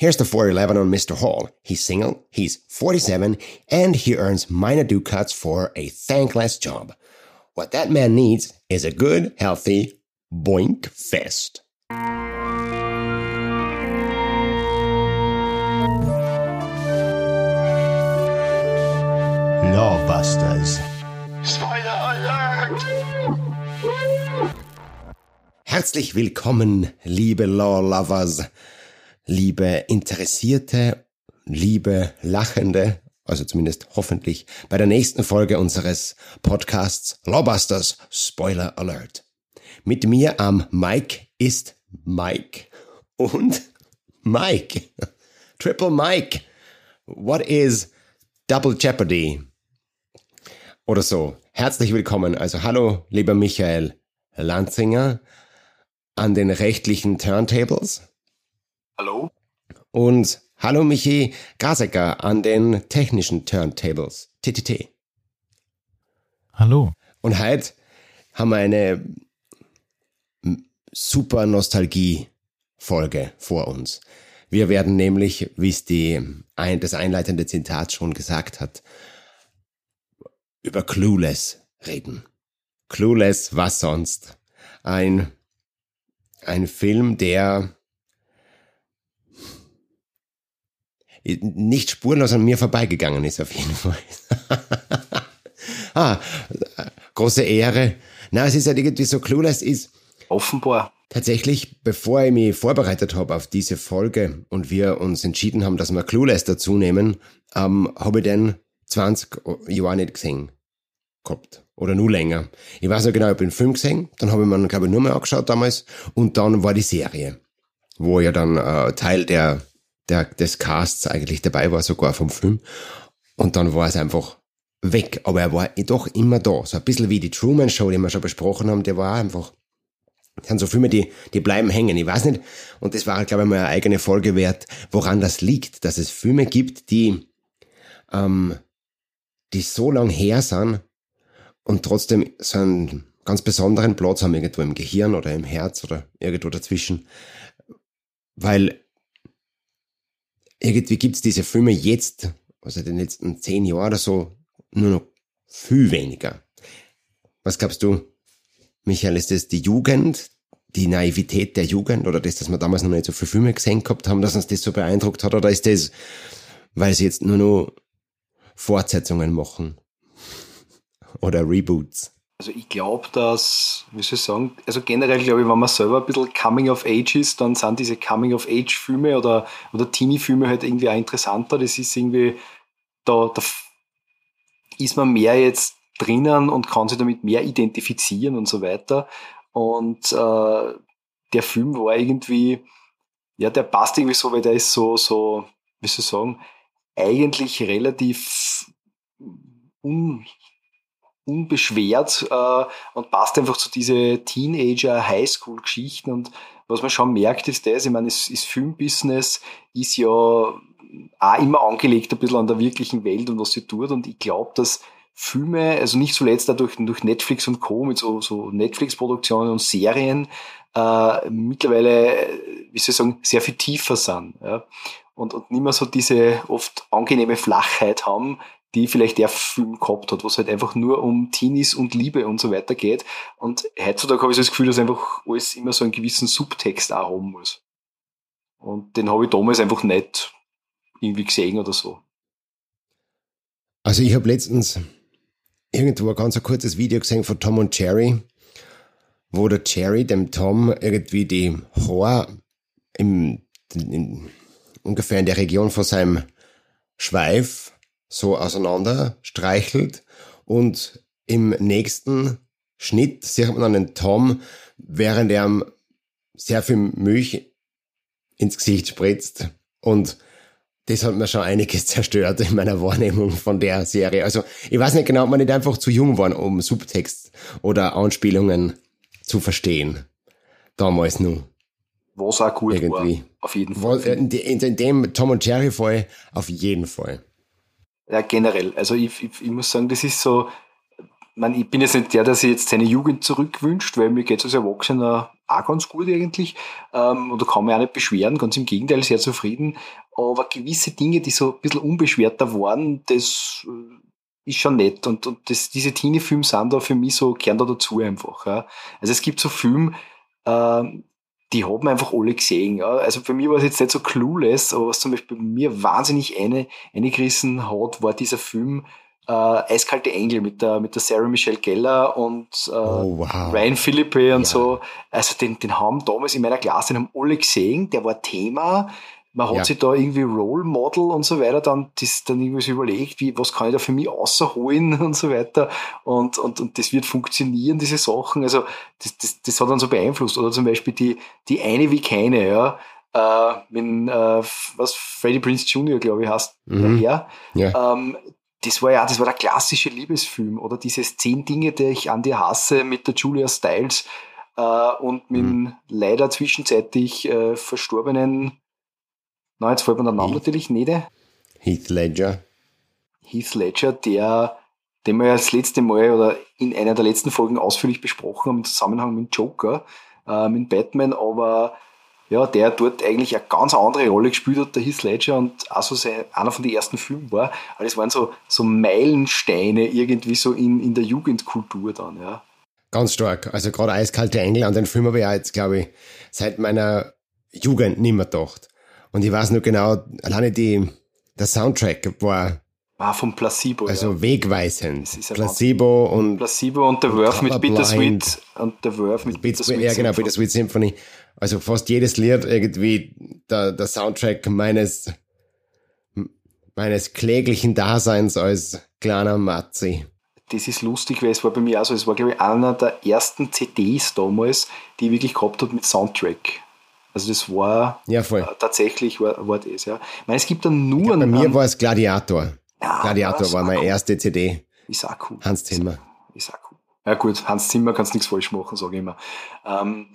Here's the 411 on Mr. Hall. He's single, he's 47, and he earns minor ducats for a thankless job. What that man needs is a good, healthy boink fest. Lawbusters. Spoiler Alert! Herzlich willkommen, liebe Law Lovers, liebe Interessierte, liebe Lachende, also zumindest hoffentlich bei der nächsten Folge unseres Podcasts Lawbusters Spoiler Alert. Mit mir am Mike ist Mike und Mike. Triple Mike. What is Double Jeopardy? Oder so. Herzlich willkommen. Also hallo, lieber Michael Lanzinger an den rechtlichen Turntables. Hallo? Und hallo Michi Grasecker an den technischen Turntables. TTT. Hallo. Und heute haben wir eine super Nostalgie-Folge vor uns. Wir werden nämlich, wie es die, ein, das einleitende Zitat schon gesagt hat, über Clueless reden. Clueless, was sonst? Ein, ein Film, der nicht spurlos an mir vorbeigegangen ist, auf jeden Fall. ah, große Ehre. Na, es ist halt irgendwie so, Clueless ist Offenbar. tatsächlich, bevor ich mich vorbereitet habe auf diese Folge und wir uns entschieden haben, dass wir Clueless dazu nehmen, ähm, habe ich den 20 Jahre nicht gesehen gehabt. Oder nur länger. Ich weiß noch genau, ich habe den Film gesehen, dann habe ich mir, glaube ich, nur mal angeschaut damals und dann war die Serie, wo ja dann äh, Teil der, der, des Casts eigentlich dabei war, sogar vom Film. Und dann war es einfach weg. Aber er war doch immer da. So ein bisschen wie die Truman Show, die wir schon besprochen haben, der war einfach das sind so Filme, die, die bleiben hängen. Ich weiß nicht, und das war, glaube ich, mal eine eigene Folge wert, woran das liegt, dass es Filme gibt, die, ähm, die so lang her sind und trotzdem so einen ganz besonderen Platz haben irgendwo im Gehirn oder im Herz oder irgendwo dazwischen. Weil irgendwie gibt's diese Filme jetzt, also in den letzten zehn Jahren oder so, nur noch viel weniger. Was glaubst du? Michael, ist das die Jugend, die Naivität der Jugend oder das, dass wir damals noch nicht so viele Filme gesehen gehabt haben, dass uns das so beeindruckt hat? Oder ist das, weil sie jetzt nur noch Fortsetzungen machen? Oder Reboots? Also ich glaube, dass, wie soll ich sagen, also generell glaube ich, wenn man selber ein bisschen Coming of Age ist, dann sind diese Coming of Age Filme oder, oder Teenie-Filme halt irgendwie auch interessanter. Das ist irgendwie, da, da ist man mehr jetzt drinnen und kann sich damit mehr identifizieren und so weiter. Und äh, der Film war irgendwie, ja, der passt irgendwie so, weil der ist so, so, wie soll ich sagen, eigentlich relativ un, unbeschwert äh, und passt einfach zu diese Teenager Highschool Geschichten und was man schon merkt ist das, ich meine, das, das Filmbusiness ist ja auch immer angelegt ein bisschen an der wirklichen Welt und was sie tut und ich glaube, dass Filme, also nicht zuletzt dadurch durch Netflix und Co. mit so, so Netflix-Produktionen und Serien äh, mittlerweile, wie soll ich sagen, sehr viel tiefer sind. Ja? Und, und nicht mehr so diese oft angenehme Flachheit haben, die vielleicht der Film gehabt hat, wo es halt einfach nur um Teenies und Liebe und so weiter geht. Und heutzutage habe ich so das Gefühl, dass einfach alles immer so einen gewissen Subtext auch haben muss. Und den habe ich damals einfach nicht irgendwie gesehen oder so. Also ich habe letztens irgendwo ein ganz kurzes Video gesehen von Tom und Jerry, wo der Jerry dem Tom irgendwie die Haare im, in, ungefähr in der Region von seinem Schweif so auseinander streichelt und im nächsten Schnitt sieht man dann den Tom, während er ihm sehr viel Milch ins Gesicht spritzt und das hat mir schon einiges zerstört in meiner Wahrnehmung von der Serie. Also ich weiß nicht genau, ob man nicht einfach zu jung war, um Subtext oder Anspielungen zu verstehen. Damals nur. Was auch gut Irgendwie. war, auf jeden Fall. In, in, in dem Tom und Jerry Fall auf jeden Fall. Ja, generell. Also ich, ich, ich muss sagen, das ist so, man, ich bin jetzt nicht der, der sich jetzt seine Jugend zurückwünscht, weil mir geht es als Erwachsener auch ganz gut eigentlich. Ähm, und da kann man auch nicht beschweren, ganz im Gegenteil, sehr zufrieden. Aber gewisse Dinge, die so ein bisschen unbeschwerter waren, das äh, ist schon nett. Und, und das, diese Teenie-Filme sind da für mich so, gern da dazu einfach. Ja. Also es gibt so Filme, äh, die haben einfach alle gesehen. Ja. Also für mich war es jetzt nicht so clueless, aber was zum Beispiel bei mir wahnsinnig eine, eingerissen hat, war dieser Film äh, Eiskalte Engel mit der, mit der Sarah Michelle Geller und äh, oh, wow. Ryan Philippe und ja. so. Also den, den haben damals in meiner Klasse, den haben alle gesehen, der war Thema. Man hat ja. sich da irgendwie Role Model und so weiter dann, das, dann irgendwie so überlegt, wie, was kann ich da für mich außerholen und so weiter. Und, und, und das wird funktionieren, diese Sachen. Also, das, das, das hat dann so beeinflusst. Oder zum Beispiel die, die eine wie keine, ja. Äh, mit, äh, was Freddie Prince Jr., glaube ich, heißt mhm. der Herr. Ja. Ähm, das war ja, das war der klassische Liebesfilm oder dieses zehn Dinge, die ich an dir hasse mit der Julia Stiles äh, und mit mhm. leider zwischenzeitlich äh, verstorbenen, na jetzt fällt mir der Name Heath. natürlich nicht. Heath Ledger. Heath Ledger, der, den wir ja das letzte Mal oder in einer der letzten Folgen ausführlich besprochen haben im Zusammenhang mit Joker, äh, mit Batman, aber ja, der dort eigentlich eine ganz andere Rolle gespielt hat, der Heath Ledger und auch so sein, einer von den ersten Filmen war. Aber das waren so, so Meilensteine irgendwie so in, in der Jugendkultur dann, ja. Ganz stark. Also gerade Eiskalte Engel, an den Film habe ich ja jetzt, glaube ich, seit meiner Jugend nicht mehr gedacht. Und ich weiß nur genau, alleine die, der Soundtrack war Ah, vom Placebo. Also ja. wegweisend. Placebo und. Placebo und der Wurf mit Bittersweet. Und der Wurf mit Bittersweet. Ja, genau, Bittersweet Symphony. Also fast jedes Lied irgendwie der, der Soundtrack meines, meines kläglichen Daseins als kleiner Matzi. Das ist lustig, weil es war bei mir auch so, es war glaube ich einer der ersten CDs damals, die ich wirklich gehabt habe mit Soundtrack. Also das war ja, voll. Äh, tatsächlich war, war das, ja. Ich meine, es gibt dann nur. Glaub, bei mir war es Gladiator. Ja, Gladiator war meine cool. erste CD. Ist auch cool. Hans Zimmer. Ist auch cool. Ja gut, Hans Zimmer kannst nichts falsch machen, sage ich immer. Ähm,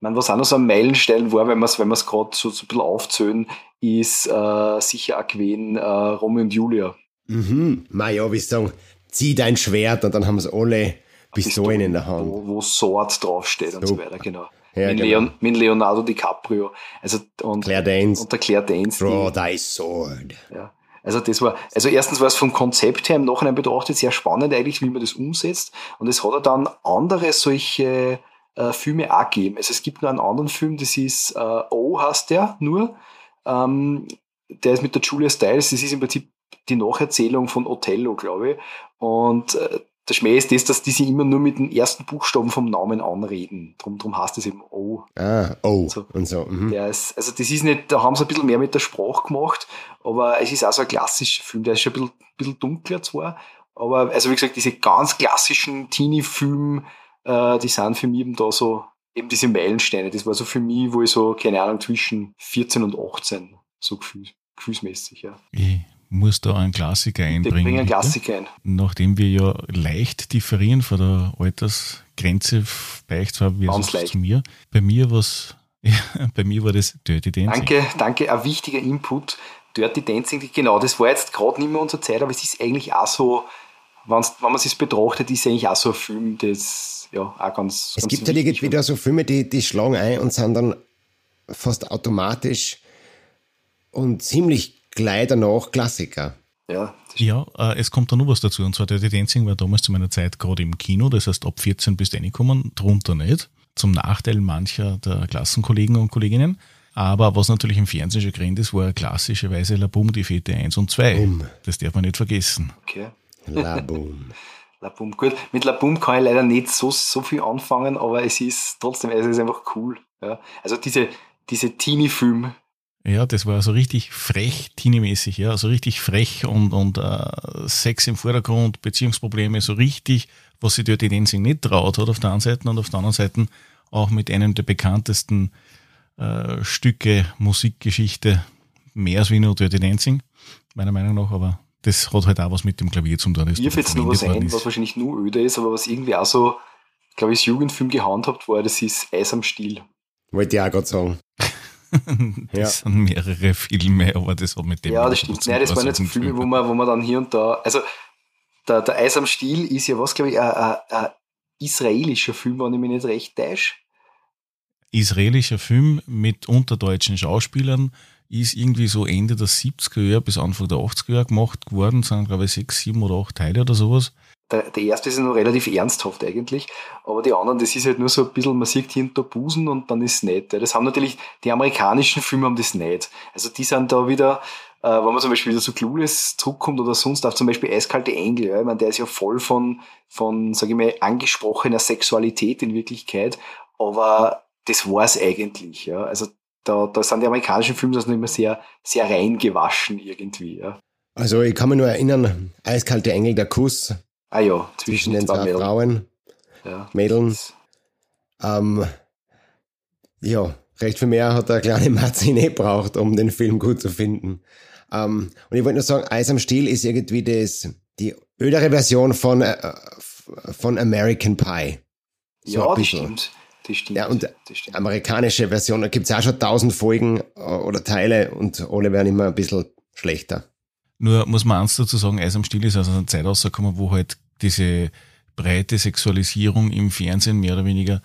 man, was auch noch so ein Meilenstein war, wenn wir es wenn gerade so, so ein bisschen aufzählen, ist äh, sicher auch gewesen äh, Romeo und Julia. Mhm, na ja, wie sagen, zieh dein Schwert und dann haben sie alle Pistolen in der Hand. Wo, wo Sword draufsteht Super. und so weiter, genau. Ja, mit, genau. Leon, mit Leonardo DiCaprio. Also, und, Claire Danes. Und der Claire Danes. Draw die, thy sword. Ja. Also das war, also erstens war es vom Konzept her im Nachhinein betrachtet sehr spannend eigentlich, wie man das umsetzt. Und es hat ja dann andere solche äh, Filme auch gegeben. Also es gibt noch einen anderen Film, das ist äh, O heißt der nur. Ähm, der ist mit der Julia Stiles, das ist im Prinzip die Nacherzählung von Othello, glaube ich. Und äh, der Schmäh ist das, dass die sich immer nur mit den ersten Buchstaben vom Namen anreden. Drum, drum heißt es eben O. Ah, O. So. Und so. Mhm. Der ist, also das ist nicht, da haben sie ein bisschen mehr mit der Sprache gemacht, aber es ist auch so ein klassischer Film. Der ist schon ein bisschen, bisschen dunkler zwar, aber also wie gesagt, diese ganz klassischen Teenie-Filme, äh, die sind für mich eben da so, eben diese Meilensteine. Das war so für mich, wo ich so, keine Ahnung, zwischen 14 und 18 so gefühl, gefühlsmäßig, ja. Ich muss da einen Klassiker einbringen. Ich bringe einen Klassiker ein. Nachdem wir ja leicht differieren von der Altersgrenze, bei euch zwar leicht. zu mir. Bei mir was, ja, bei mir war das Dirty Dancing. Danke, danke, ein wichtiger Input. Dirty Dancing, genau, das war jetzt gerade nicht mehr unsere Zeit, aber es ist eigentlich auch so, wenn man es betrachtet, ist eigentlich auch so ein Film, das ja auch ganz. Es ganz gibt halt irgendwie da so Filme, die, die schlagen ein und sind dann fast automatisch und ziemlich gleich danach Klassiker. Ja, ja äh, es kommt da noch was dazu. Und zwar Dirty Dancing war damals zu meiner Zeit gerade im Kino, das heißt ab 14 bist du reingekommen, drunter nicht. Zum Nachteil mancher der Klassenkollegen und Kolleginnen. Aber was natürlich im Fernsehen schon gerannt ist, war klassischerweise La Boom, die Fete 1 und 2. Boom. Das darf man nicht vergessen. Okay. La Boom. La Boom, gut. Mit La Boom kann ich leider nicht so, so viel anfangen, aber es ist trotzdem, es ist einfach cool. Ja. Also diese, diese Teenie-Film, ja, das war so richtig frech, teenie-mäßig, ja, so richtig frech und, und äh, Sex im Vordergrund, Beziehungsprobleme, so richtig, was sich Dirty Dancing nicht traut hat auf der einen Seite und auf der anderen Seite auch mit einem der bekanntesten äh, Stücke Musikgeschichte mehr als wie nur Dirty Dancing, meiner Meinung nach, aber das hat halt auch was mit dem Klavier zum tun. Mir fällt nur was ein, was wahrscheinlich nur öde ist, aber was irgendwie auch so, glaube ich, als Jugendfilm gehandhabt war, das ist Eis am Stiel. Wollte ich auch gerade sagen. das ja. sind mehrere Filme, aber das hat mit dem. Ja, das stimmt. Nein, das waren nicht so Filme, wo man, wo man dann hier und da. Also, der, der Eis am Stiel ist ja was, glaube ich, ein, ein, ein israelischer Film, wenn ich mich nicht recht täusche. israelischer Film mit unterdeutschen Schauspielern, ist irgendwie so Ende der 70er Jahre bis Anfang der 80er Jahre gemacht worden, sind glaube ich sechs, sieben oder acht Teile oder sowas. Der, der erste ist ja noch relativ ernsthaft eigentlich, aber die anderen, das ist halt nur so ein bisschen, man sieht hinter Busen und dann ist es nicht. Das haben natürlich, die amerikanischen Filme haben das nicht. Also die sind da wieder, äh, wenn man zum Beispiel wieder so Clueless zurückkommt oder sonst auch zum Beispiel Eiskalte Engel, ja, ich meine, der ist ja voll von, von, sage ich mal, angesprochener Sexualität in Wirklichkeit, aber das war's eigentlich, ja. Also da, da sind die amerikanischen Filme das noch immer sehr, sehr reingewaschen irgendwie, ja. Also ich kann mich nur erinnern, Eiskalte Engel, der Kuss, Ah ja, zwischen, zwischen den zwei, zwei Frauen, ja. Mädeln. Ähm, ja, recht viel mehr hat der kleine Marzi nicht braucht, um den Film gut zu finden. Ähm, und ich wollte nur sagen, Eis am Stiel ist irgendwie das, die ödere Version von, äh, von American Pie. So ja, das stimmt. Das stimmt. Ja, und stimmt. amerikanische Version, da gibt es auch schon tausend Folgen äh, oder Teile und alle werden immer ein bisschen schlechter. Nur muss man eins dazu sagen, Eis am Stiel ist aus einer Zeit rausgekommen, wo halt diese breite Sexualisierung im Fernsehen mehr oder weniger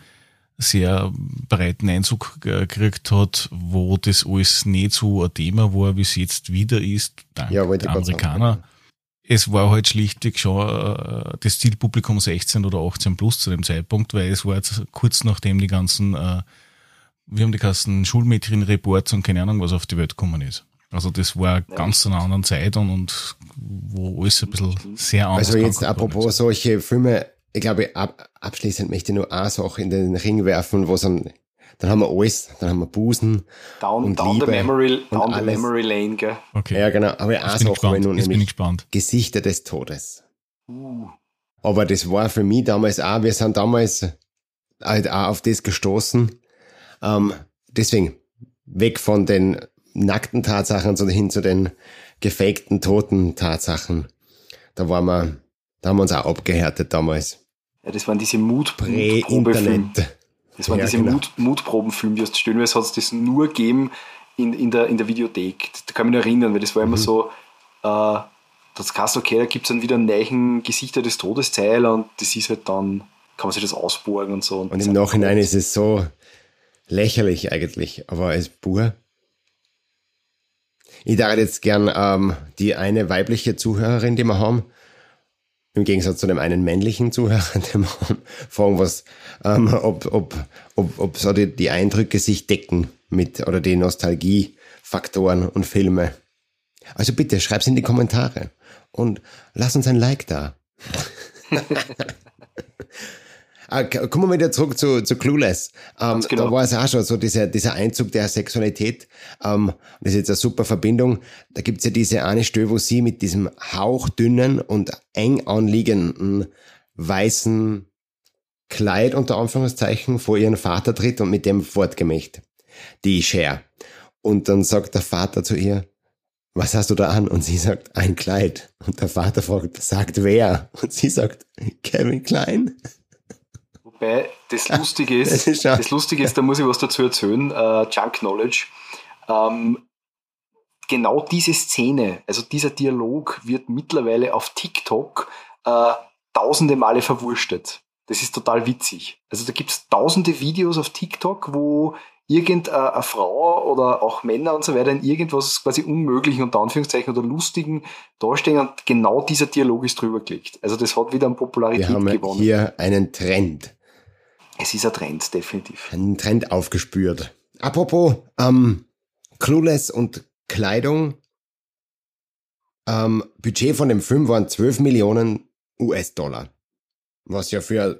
sehr breiten Einzug gekriegt hat, wo das alles nicht so ein Thema war, wie es jetzt wieder ist, dank ja, der Amerikaner. Es war halt schlichtweg schon äh, das Zielpublikum 16 oder 18 plus zu dem Zeitpunkt, weil es war jetzt kurz nachdem die ganzen, äh, wir haben die ganzen Schulmädchen-Reports und keine Ahnung was auf die Welt gekommen ist. Also das war ja. ganz zu einer anderen Zeit und, und wo alles ein bisschen sehr anders Also jetzt apropos solche Filme, ich glaube, ab, abschließend möchte ich nur eine Sache in den Ring werfen, wo dann, dann haben wir alles, dann haben wir Busen down, und down Liebe the memory, down the memory lane, gell? Okay. Ja, genau. Aber eine Sache ich nun Jetzt nämlich Gesichter des Todes. Uh. Aber das war für mich damals auch, wir sind damals halt auch auf das gestoßen. Ähm, deswegen, weg von den nackten Tatsachen, sondern hin zu den gefakten, toten Tatsachen. Da waren wir, da haben wir uns auch abgehärtet damals. Ja, das waren diese Mut Prä-Internet. Das waren ja, diese genau. Mut Mutprobenfilme, die hast stellenweise hat es das nur gegeben in, in, der, in der Videothek. Da kann ich mich erinnern, weil das war immer mhm. so, äh, das kannst okay, da gibt es dann wieder einen neuen Gesichter des Todesteil und das ist halt dann, kann man sich das ausborgen und so. Und, und im Nachhinein ist es so lächerlich eigentlich, aber als Bur ich darf jetzt gern ähm, die eine weibliche Zuhörerin, die wir haben, im Gegensatz zu dem einen männlichen Zuhörer, den wir haben, fragen, was, ähm, ob, ob, ob, ob so die, die Eindrücke sich decken mit oder die Nostalgiefaktoren und Filme. Also bitte, schreib's in die Kommentare und lass uns ein Like da. Ah, kommen wir wieder zurück zu, zu Clueless. Ähm, genau. Da war es auch schon so, dieser, dieser Einzug der Sexualität. Ähm, das ist jetzt eine super Verbindung. Da gibt's ja diese eine Stelle, wo sie mit diesem hauchdünnen und eng anliegenden weißen Kleid unter Anführungszeichen vor ihren Vater tritt und mit dem fortgemächt. Die Cher. Und dann sagt der Vater zu ihr, was hast du da an? Und sie sagt, ein Kleid. Und der Vater fragt, sagt wer? Und sie sagt, Kevin Klein. Wobei das Lustige ist, das, das Lustige ist, da muss ich was dazu erzählen, uh, Junk Knowledge. Ähm, genau diese Szene, also dieser Dialog wird mittlerweile auf TikTok uh, tausende Male verwurstet. Das ist total witzig. Also da gibt es tausende Videos auf TikTok, wo irgendeine Frau oder auch Männer und so weiter in irgendwas quasi Unmöglichen unter Anführungszeichen oder Lustigen dastehen und genau dieser Dialog ist drüber gelegt. Also das hat wieder an Popularität Wir haben gewonnen. hier einen Trend. Es ist ein Trend, definitiv. Ein Trend aufgespürt. Apropos ähm, Clueless und Kleidung. Ähm, Budget von dem Film waren 12 Millionen US-Dollar. Was ja für.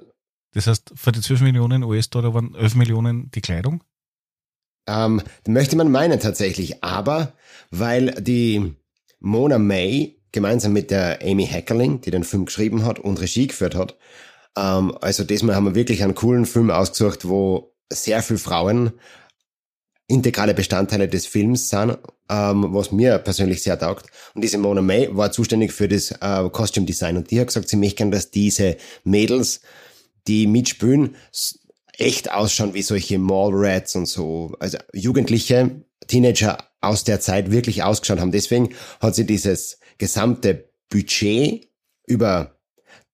Das heißt, für die 12 Millionen US-Dollar waren 11 Millionen die Kleidung? Ähm, möchte man meinen tatsächlich. Aber weil die Mona May gemeinsam mit der Amy Heckerling, die den Film geschrieben hat und Regie geführt hat, ähm, also diesmal haben wir wirklich einen coolen Film ausgesucht, wo sehr viele Frauen integrale Bestandteile des Films sind, ähm, was mir persönlich sehr taugt. Und diese Mona May war zuständig für das äh, Costume Design und die hat gesagt, sie möchte gerne, dass diese Mädels, die mitspielen, echt ausschauen wie solche Mallrats und so, also jugendliche Teenager aus der Zeit wirklich ausgeschaut haben. Deswegen hat sie dieses gesamte Budget über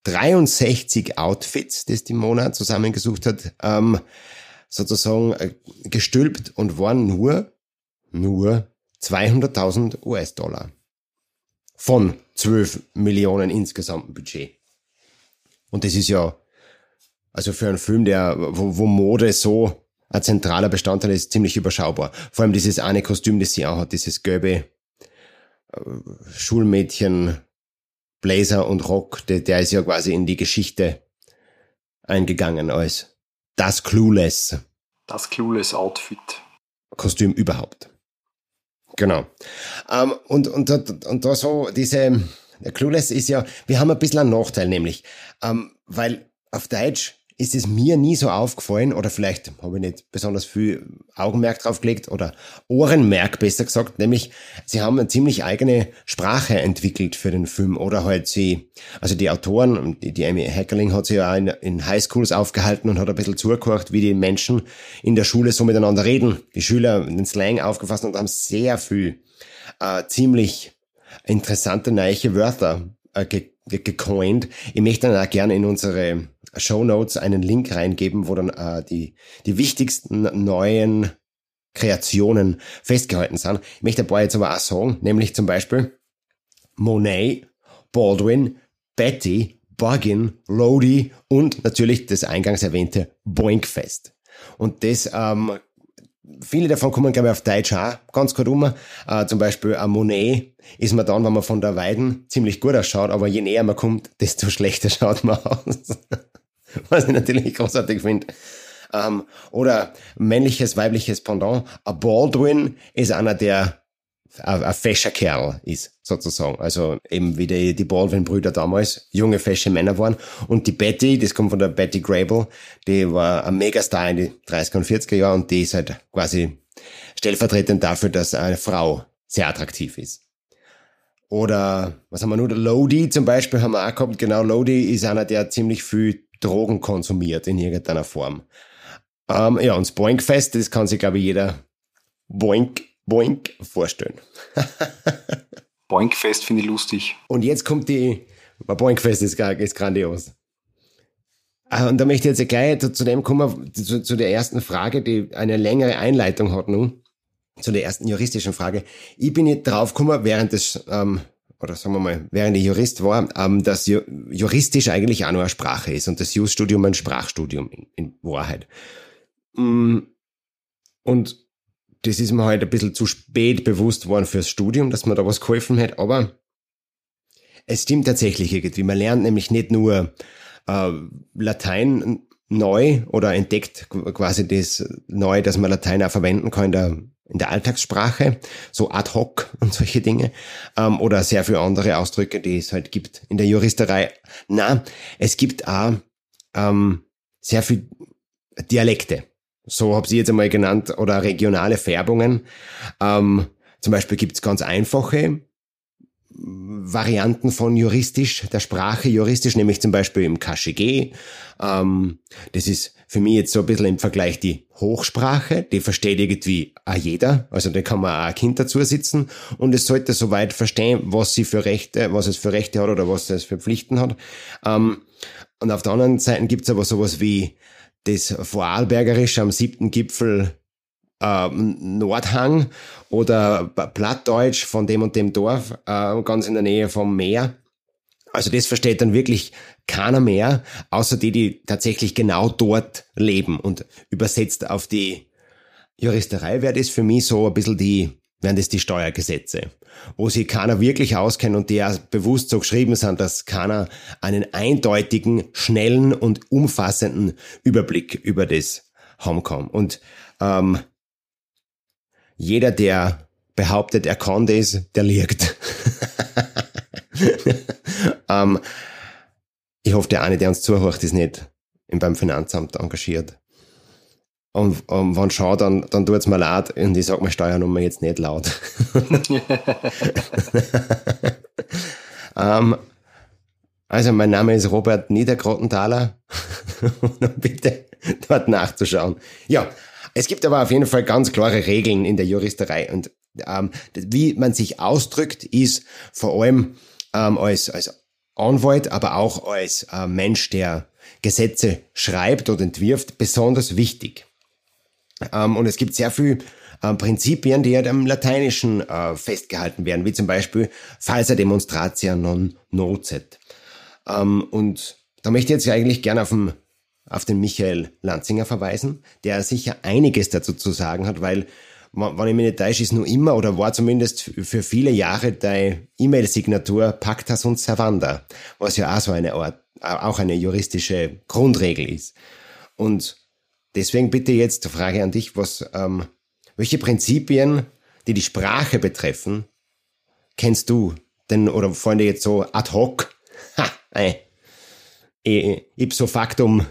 63 Outfits, das die Mona zusammengesucht hat, ähm, sozusagen äh, gestülpt und waren nur, nur 200.000 US-Dollar von 12 Millionen insgesamten Budget. Und das ist ja, also für einen Film, der, wo, wo Mode so ein zentraler Bestandteil ist, ziemlich überschaubar. Vor allem dieses eine Kostüm, das sie auch hat, dieses gelbe äh, Schulmädchen, Blazer und Rock, der, der ist ja quasi in die Geschichte eingegangen als das Clueless. Das Clueless Outfit. Kostüm überhaupt. Genau. Ähm, und, und, und, und da so diese, der Clueless ist ja, wir haben ein bisschen einen Nachteil, nämlich, ähm, weil auf Deutsch ist es mir nie so aufgefallen oder vielleicht habe ich nicht besonders viel Augenmerk drauf gelegt oder Ohrenmerk besser gesagt, nämlich sie haben eine ziemlich eigene Sprache entwickelt für den Film oder halt sie, also die Autoren, die, Amy Heckerling hat sie ja in, in Highschools aufgehalten und hat ein bisschen zugehört, wie die Menschen in der Schule so miteinander reden. Die Schüler den Slang aufgefasst und haben sehr viel äh, ziemlich interessante neue Wörter äh, ge gecoint. Ich möchte dann auch gerne in unsere Show Notes einen Link reingeben, wo dann äh, die, die wichtigsten neuen Kreationen festgehalten sind. Ich möchte ein paar jetzt aber auch sagen, nämlich zum Beispiel Monet, Baldwin, Betty, Buggin, Lodi und natürlich das eingangs erwähnte Boinkfest. Und das ähm, viele davon kommen, glaube ich, auf Deutsch auch ganz gut um. Äh, zum Beispiel ein Monet ist man dann, wenn man von der Weiden ziemlich gut ausschaut, aber je näher man kommt, desto schlechter schaut man aus. Was ich natürlich großartig finde. Ähm, oder männliches, weibliches Pendant. Ein Baldwin ist einer, der ein fescher Kerl ist, sozusagen. Also eben wie die, die Baldwin-Brüder damals junge, fesche Männer waren. Und die Betty, das kommt von der Betty Grable, die war ein Megastar in die 30er und 40er Jahre und die ist halt quasi stellvertretend dafür, dass eine Frau sehr attraktiv ist. Oder, was haben wir nur? Lodi zum Beispiel haben wir auch gehabt. Genau, Lodi ist einer, der ziemlich viel Drogen konsumiert in irgendeiner Form. Ähm, ja, und das Boinkfest, das kann sich, glaube ich, jeder Boink Boink vorstellen. Boinkfest finde ich lustig. Und jetzt kommt die, Boinkfest ist, ist grandios. Ah, und da möchte ich jetzt gleich zu dem kommen, zu, zu der ersten Frage, die eine längere Einleitung hat nun, zu der ersten juristischen Frage. Ich bin nicht draufgekommen, während des, ähm, oder sagen wir mal, während ich Jurist war, ähm, dass juristisch eigentlich auch nur eine Sprache ist und das Jus-Studium ein Sprachstudium in, in Wahrheit. Mm, und das ist mir halt ein bisschen zu spät bewusst worden fürs Studium, dass man da was geholfen hat, aber es stimmt tatsächlich irgendwie. Man lernt nämlich nicht nur äh, Latein neu oder entdeckt quasi das neu, dass man Latein auch verwenden kann in der, in der Alltagssprache, so ad hoc und solche Dinge, ähm, oder sehr viele andere Ausdrücke, die es halt gibt in der Juristerei. Na, es gibt auch ähm, sehr viel Dialekte so habe ich jetzt einmal genannt, oder regionale Färbungen. Ähm, zum Beispiel gibt's ganz einfache Varianten von juristisch, der Sprache juristisch, nämlich zum Beispiel im KSchG. Ähm, das ist für mich jetzt so ein bisschen im Vergleich die Hochsprache, die versteht irgendwie auch jeder, also da kann man auch ein Kind dazu sitzen und es sollte soweit verstehen, was sie für Rechte, was es für Rechte hat oder was es für Pflichten hat. Ähm, und auf der anderen Seite gibt's aber sowas wie das Vorarlbergerisch am siebten Gipfel äh, Nordhang oder Plattdeutsch von dem und dem Dorf, äh, ganz in der Nähe vom Meer. Also das versteht dann wirklich keiner mehr, außer die, die tatsächlich genau dort leben. Und übersetzt auf die Juristerei wäre das für mich so ein bisschen die, wären das die Steuergesetze wo sich keiner wirklich auskennt und die ja bewusst so geschrieben sind, dass keiner einen eindeutigen, schnellen und umfassenden Überblick über das haben kann. Und ähm, jeder, der behauptet, er kann das, der liegt. ähm, ich hoffe, der eine, der uns zuhört, ist nicht beim Finanzamt engagiert. Und, und wenn schon, dann, dann es mir leid und ich sage meine Steuernummer jetzt nicht laut. ähm, also mein Name ist Robert Niedergrottenthaler. bitte dort nachzuschauen. Ja, es gibt aber auf jeden Fall ganz klare Regeln in der Juristerei und ähm, wie man sich ausdrückt, ist vor allem ähm, als, als Anwalt, aber auch als äh, Mensch, der Gesetze schreibt oder entwirft, besonders wichtig. Ähm, und es gibt sehr viele äh, Prinzipien, die halt am Lateinischen äh, festgehalten werden, wie zum Beispiel falsa demonstratia non nocet. Ähm, und da möchte ich jetzt eigentlich gerne auf den, auf den Michael Lanzinger verweisen, der sicher einiges dazu zu sagen hat, weil wenn ich mich nicht täusche, ist nur immer oder war zumindest für viele Jahre deine E-Mail-Signatur Pacta sunt servanda, was ja auch so eine Art, auch eine juristische Grundregel ist. Und deswegen bitte jetzt die Frage an dich, was, ähm, welche Prinzipien, die die Sprache betreffen, kennst du? Denn, oder fallen dir jetzt so ad hoc, ha, ey, ipso factum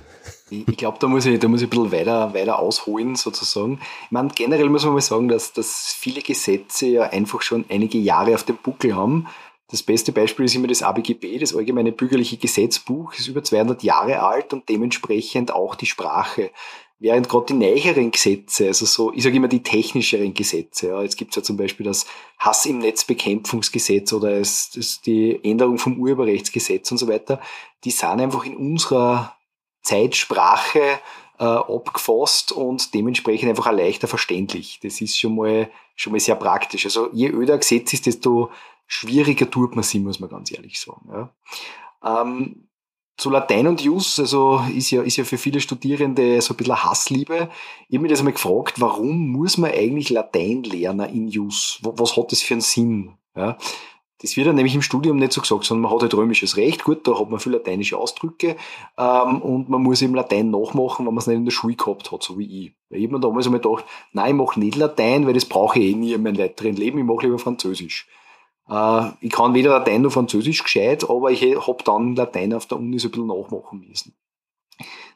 ich glaube, da muss ich, da muss ich ein bisschen weiter, weiter ausholen, sozusagen. Ich meine, generell muss man mal sagen, dass, dass viele Gesetze ja einfach schon einige Jahre auf dem Buckel haben. Das beste Beispiel ist immer das ABGB, das Allgemeine Bürgerliche Gesetzbuch, ist über 200 Jahre alt und dementsprechend auch die Sprache. Während gerade die neueren Gesetze, also so, ich sage immer die technischeren Gesetze, ja, jetzt gibt es ja zum Beispiel das Hass im Netzbekämpfungsgesetz oder es, das die Änderung vom Urheberrechtsgesetz und so weiter, die sind einfach in unserer Zeitsprache äh, abgefasst und dementsprechend einfach auch leichter verständlich. Das ist schon mal, schon mal sehr praktisch. Also je öder Gesetz ist, desto schwieriger tut man sie, muss man ganz ehrlich sagen. Ja. Ähm, zu Latein und Jus, also ist ja, ist ja für viele Studierende so ein bisschen Hassliebe. Ich habe mich das einmal gefragt, warum muss man eigentlich Latein lernen in Jus? Was hat das für einen Sinn? Ja. Das wird dann nämlich im Studium nicht so gesagt, sondern man hat halt römisches Recht, gut, da hat man viel lateinische Ausdrücke ähm, und man muss eben Latein nachmachen, wenn man es nicht in der Schule gehabt hat, so wie ich. Ich habe mir damals einmal gedacht, nein, ich mache nicht Latein, weil das brauche ich eh nie in meinem weiteren Leben, ich mache lieber Französisch. Äh, ich kann weder Latein noch Französisch gescheit, aber ich habe dann Latein auf der Uni so ein bisschen nachmachen müssen.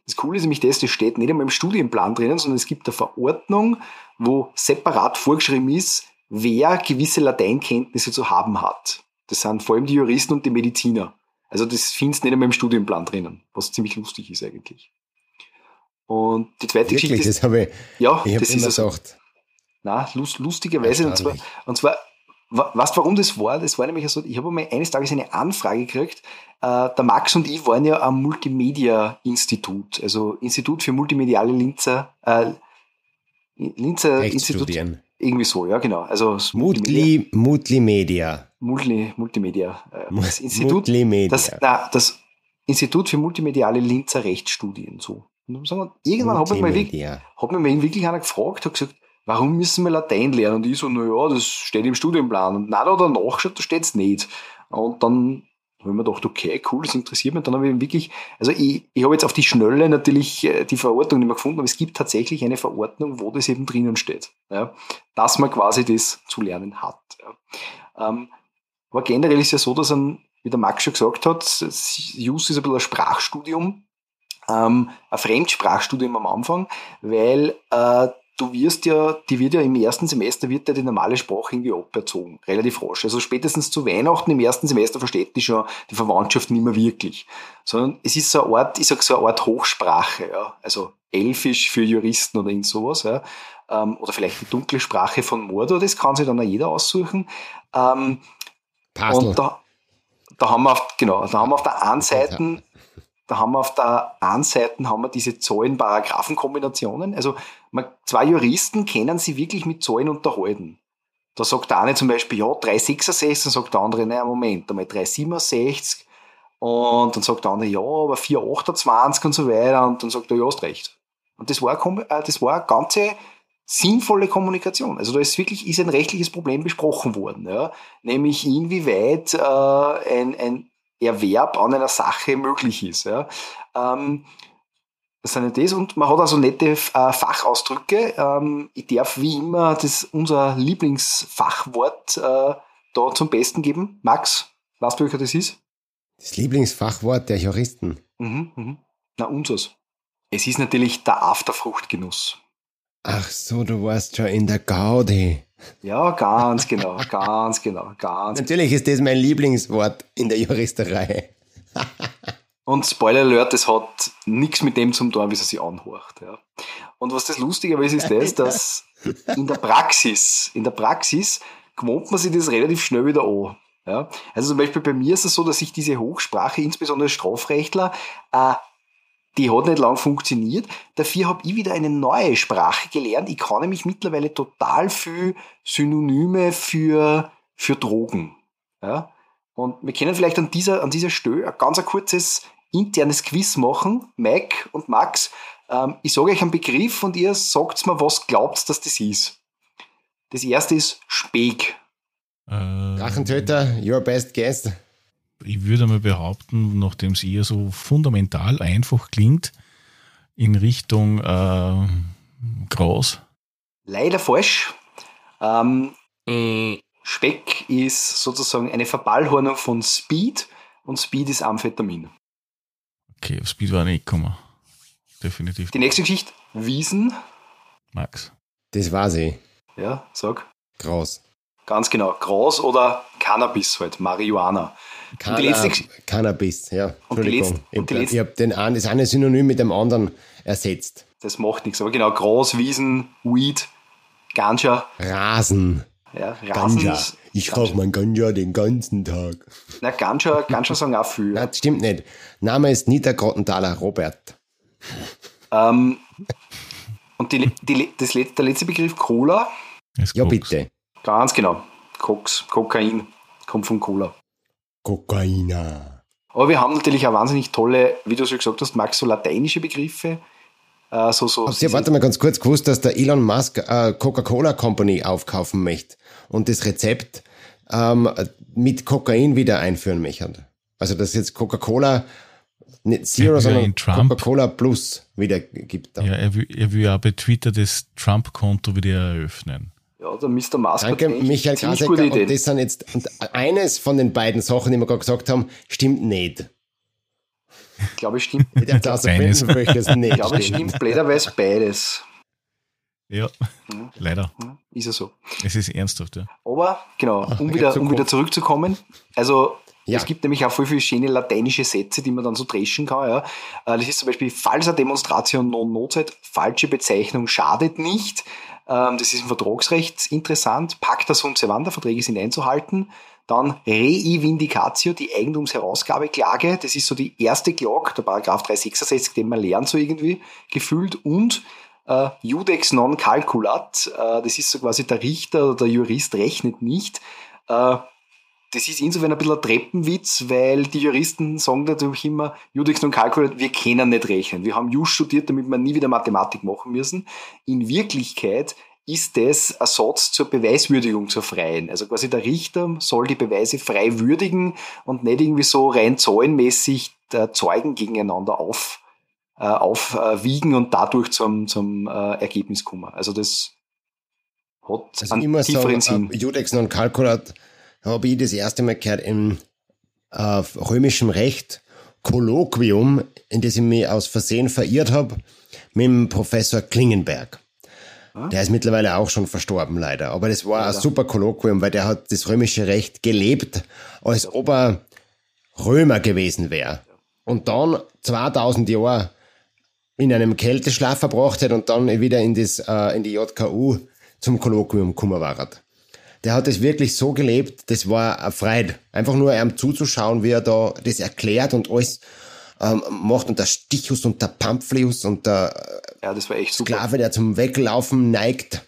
Das Coole ist nämlich das, das steht nicht einmal im Studienplan drinnen, sondern es gibt eine Verordnung, wo separat vorgeschrieben ist, wer gewisse Lateinkenntnisse zu haben hat. Das sind vor allem die Juristen und die Mediziner. Also das findest du nicht einmal im Studienplan drinnen, was ziemlich lustig ist eigentlich. Und die zweite Wirklich? Geschichte ist, das habe ich, ja, ich das immer ist also, gesagt. na, lust, lustigerweise, und zwar, und zwar, weißt warum das war? Das war nämlich so, ich habe einmal eines Tages eine Anfrage gekriegt, äh, der Max und ich waren ja am Multimedia-Institut, also Institut für multimediale Linzer, äh, Linzer Institut. Irgendwie so, ja, genau. Also Multimedia. Multimedia. Multi, Multimedia. Äh, das Institut, Multimedia. Das, na, das Institut für multimediale Linzer Rechtsstudien. So. Und sagen, irgendwann hat mich, mal wirklich, hat mich mal wirklich einer gefragt, hat gesagt, warum müssen wir Latein lernen? Und ich so, na ja, das steht im Studienplan. Und na, da hat er nachgeschaut, da steht's nicht. Und dann habe ich mir gedacht, okay, cool, das interessiert mich. Dann habe ich wirklich, also ich, ich habe jetzt auf die Schnelle natürlich äh, die Verordnung nicht mehr gefunden, aber es gibt tatsächlich eine Verordnung, wo das eben drinnen steht, ja, dass man quasi das zu lernen hat. Ja. Ähm, aber generell ist ja so, dass ein, wie der Max schon gesagt hat, JUS ist ein bisschen ein Sprachstudium, ähm, ein Fremdsprachstudium am Anfang, weil äh, du wirst ja, die wird ja im ersten Semester wird ja die normale Sprache irgendwie aberzogen, relativ rasch. Also spätestens zu Weihnachten im ersten Semester versteht die schon die Verwandtschaft nicht mehr wirklich. Sondern es ist so eine Art, ich sag so eine Art Hochsprache, ja. Also Elfisch für Juristen oder irgend sowas, ja. Ähm, oder vielleicht die dunkle Sprache von Mordor, das kann sich dann auch jeder aussuchen. Ähm, und da, da haben wir auf, genau, da haben wir auf der einen Seite da haben wir auf der einen Seite haben wir diese Zahlen-Paragraphen-Kombinationen. Also man, zwei Juristen kennen sie wirklich mit Zahlen unterhalten. Da sagt der eine zum Beispiel, ja, 366, dann sagt der andere, naja, Moment, einmal 367 und dann sagt der andere, ja, aber 428 und so weiter und dann sagt er, ja, hast recht. Und das war, äh, das war eine ganze sinnvolle Kommunikation. Also da ist wirklich ist ein rechtliches Problem besprochen worden, ja? nämlich inwieweit äh, ein, ein Erwerb an einer Sache möglich ist. Ja. Ähm, das sind das und man hat also nette äh, Fachausdrücke. Ähm, ich darf wie immer das unser Lieblingsfachwort äh, da zum Besten geben. Max, weißt du, welcher das ist? Das Lieblingsfachwort der Juristen. Mhm, mhm. Na, unseres. Es ist natürlich der Afterfruchtgenuss. Ach so, du warst schon in der Gaudi. Ja, ganz genau, ganz genau, ganz. Natürlich ist das mein Lieblingswort in der Juristerei. Und Spoiler Alert, das hat nichts mit dem zu tun, wie es sich anhört. Ja. Und was das Lustige ist, ist das, dass in der Praxis, in der Praxis gewohnt man sich das relativ schnell wieder an. Ja. Also zum Beispiel bei mir ist es so, dass ich diese Hochsprache, insbesondere Strafrechtler, äh, die hat nicht lang funktioniert. Dafür habe ich wieder eine neue Sprache gelernt. Ich kann nämlich mittlerweile total viel Synonyme für, für Drogen. Ja? Und wir können vielleicht an dieser, an dieser Stelle ein ganz ein kurzes internes Quiz machen. Mike und Max, ähm, ich sage euch einen Begriff und ihr sagt mir, was glaubt, dass das ist. Das erste ist Speck. Äh, Drachentöter, your best guess ich würde mal behaupten, nachdem es eher so fundamental einfach klingt, in Richtung äh, Gras. Leider falsch. Ähm, äh. Speck ist sozusagen eine Verballhornung von Speed und Speed ist Amphetamin. Okay, auf Speed war nicht gekommen. Definitiv. Die nächste Geschichte, Wiesen. Max. Das war sie. Ja, sag. Gras. Ganz genau. Gras oder Cannabis halt, Marihuana. Canna und die letzte Cannabis, ja. Entschuldigung. Und die letzte, ich habe das eine Synonym mit dem anderen ersetzt. Das macht nichts, aber genau, Gras, Wiesen, Weed, Ganja. Rasen. Ja, Rasen. Ganja. Ich rauche mein Ganja den ganzen Tag. Na, Ganja, Ganja sagen auch viel. Nein, das stimmt nicht. Name ist Nita Grottenthaler Robert. Ähm, und die, die, das, der letzte Begriff Cola? Ja, bitte. Ganz genau. Koks, Kokain kommt von Cola. Kokaina. Aber wir haben natürlich auch wahnsinnig tolle, wie du schon gesagt hast, Max, so lateinische Begriffe. Äh, so, so, Habt ihr, warte mal ganz kurz, gewusst, dass der Elon Musk äh, Coca-Cola Company aufkaufen möchte und das Rezept ähm, mit Kokain wieder einführen möchte? Also, dass jetzt Coca-Cola nicht Zero, sondern Coca-Cola Plus wieder gibt. Da. Ja, er will, er will ja bei Twitter das Trump-Konto wieder eröffnen. Ja, der Mr. Musk Danke, hat Michael Grasecker. Und das sind jetzt, und eines von den beiden Sachen, die wir gerade gesagt haben, stimmt nicht. Ich glaube, es stimmt. Klaus Beides. Ich glaube, es stimmt blöderweise beides. Ja, hm. leider. Hm. Ist ja so. Es ist ernsthaft, ja. Aber, genau, um, wieder, um wieder zurückzukommen. Also, ja. Es gibt nämlich auch viel, viel schöne lateinische Sätze, die man dann so dreschen kann. Ja. Äh, das ist zum Beispiel falsa Demonstration non nocet, falsche Bezeichnung schadet nicht. Ähm, das ist im Vertragsrecht interessant. Pacta sunt servanda, Verträge sind einzuhalten. Dann Rei Vindicatio, die Eigentumsherausgabeklage. Das ist so die erste Klage, der Paragraph 366, den man lernt so irgendwie gefühlt. Und äh, Judex non calculat, äh, das ist so quasi der Richter oder der Jurist rechnet nicht. Äh, das ist insofern ein bisschen ein Treppenwitz, weil die Juristen sagen natürlich immer, Judex non calculat, wir können nicht rechnen. Wir haben Just studiert, damit wir nie wieder Mathematik machen müssen. In Wirklichkeit ist das ein Satz zur Beweiswürdigung zur Freien. Also quasi der Richter soll die Beweise frei würdigen und nicht irgendwie so rein zahlenmäßig der Zeugen gegeneinander auf, äh, aufwiegen und dadurch zum, zum äh, Ergebnis kommen. Also das hat also einen immer tieferen so, Sinn. Uh, Judex non calculat habe ich das erste Mal gehört im äh, römischen Recht Kolloquium, in das ich mich aus Versehen verirrt habe, mit dem Professor Klingenberg. Ah. Der ist mittlerweile auch schon verstorben, leider. Aber das war leider. ein super Kolloquium, weil der hat das römische Recht gelebt, als ob er Römer gewesen wäre. Und dann 2000 Jahre in einem Kälteschlaf verbracht hat und dann wieder in, das, äh, in die JKU zum Kolloquium gekommen war der hat es wirklich so gelebt, das war eine Freude. Einfach nur ihm zuzuschauen, wie er da das erklärt und alles ähm, macht und der Stichus und der Pamphlus und der ja, das war echt super. Sklave, der zum Weglaufen neigt.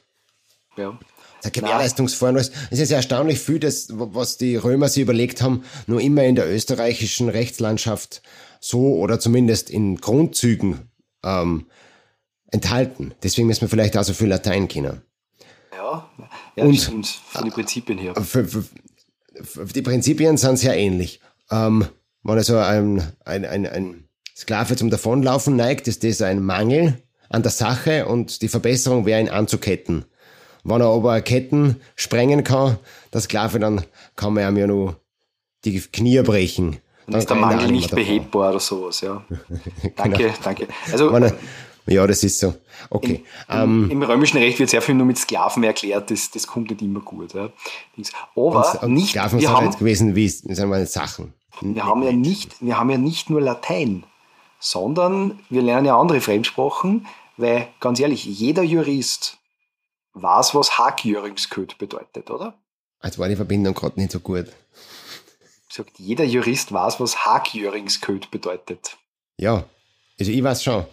Ja. Der Gewährleistungsvorn. Es ist ja erstaunlich viel, das, was die Römer sich überlegt haben, nur immer in der österreichischen Rechtslandschaft so oder zumindest in Grundzügen ähm, enthalten. Deswegen müssen wir vielleicht auch so viel Latein kennen. Ja, ja und, stimmt, von den Prinzipien her. Für, für, für die Prinzipien sind sehr ähnlich. Ähm, wenn also ein, ein, ein, ein Sklave zum Davonlaufen neigt, ist das ein Mangel an der Sache und die Verbesserung wäre ihn anzuketten. Wenn er aber Ketten sprengen kann, der Sklave, dann kann man ihm ja nur die Knie brechen. Dann, dann ist der Mangel nicht behebbar oder sowas, ja. Danke, genau. danke. Also, ja, das ist so. Okay. Im, im, ähm, Im, römischen Recht wird sehr viel nur mit Sklaven erklärt, das, das kommt nicht immer gut. Ja. Aber und, nicht. Sklaven wir sind haben, halt gewesen wie sagen wir, Sachen. Wir haben, ja nicht, wir haben ja nicht nur Latein, sondern wir lernen ja andere Fremdsprachen, weil ganz ehrlich, jeder Jurist weiß, was Hackjöringscode bedeutet, oder? Also war die Verbindung gerade nicht so gut. Sagt, jeder Jurist weiß, was Hackjöringscode bedeutet. Ja, Also ich weiß schon.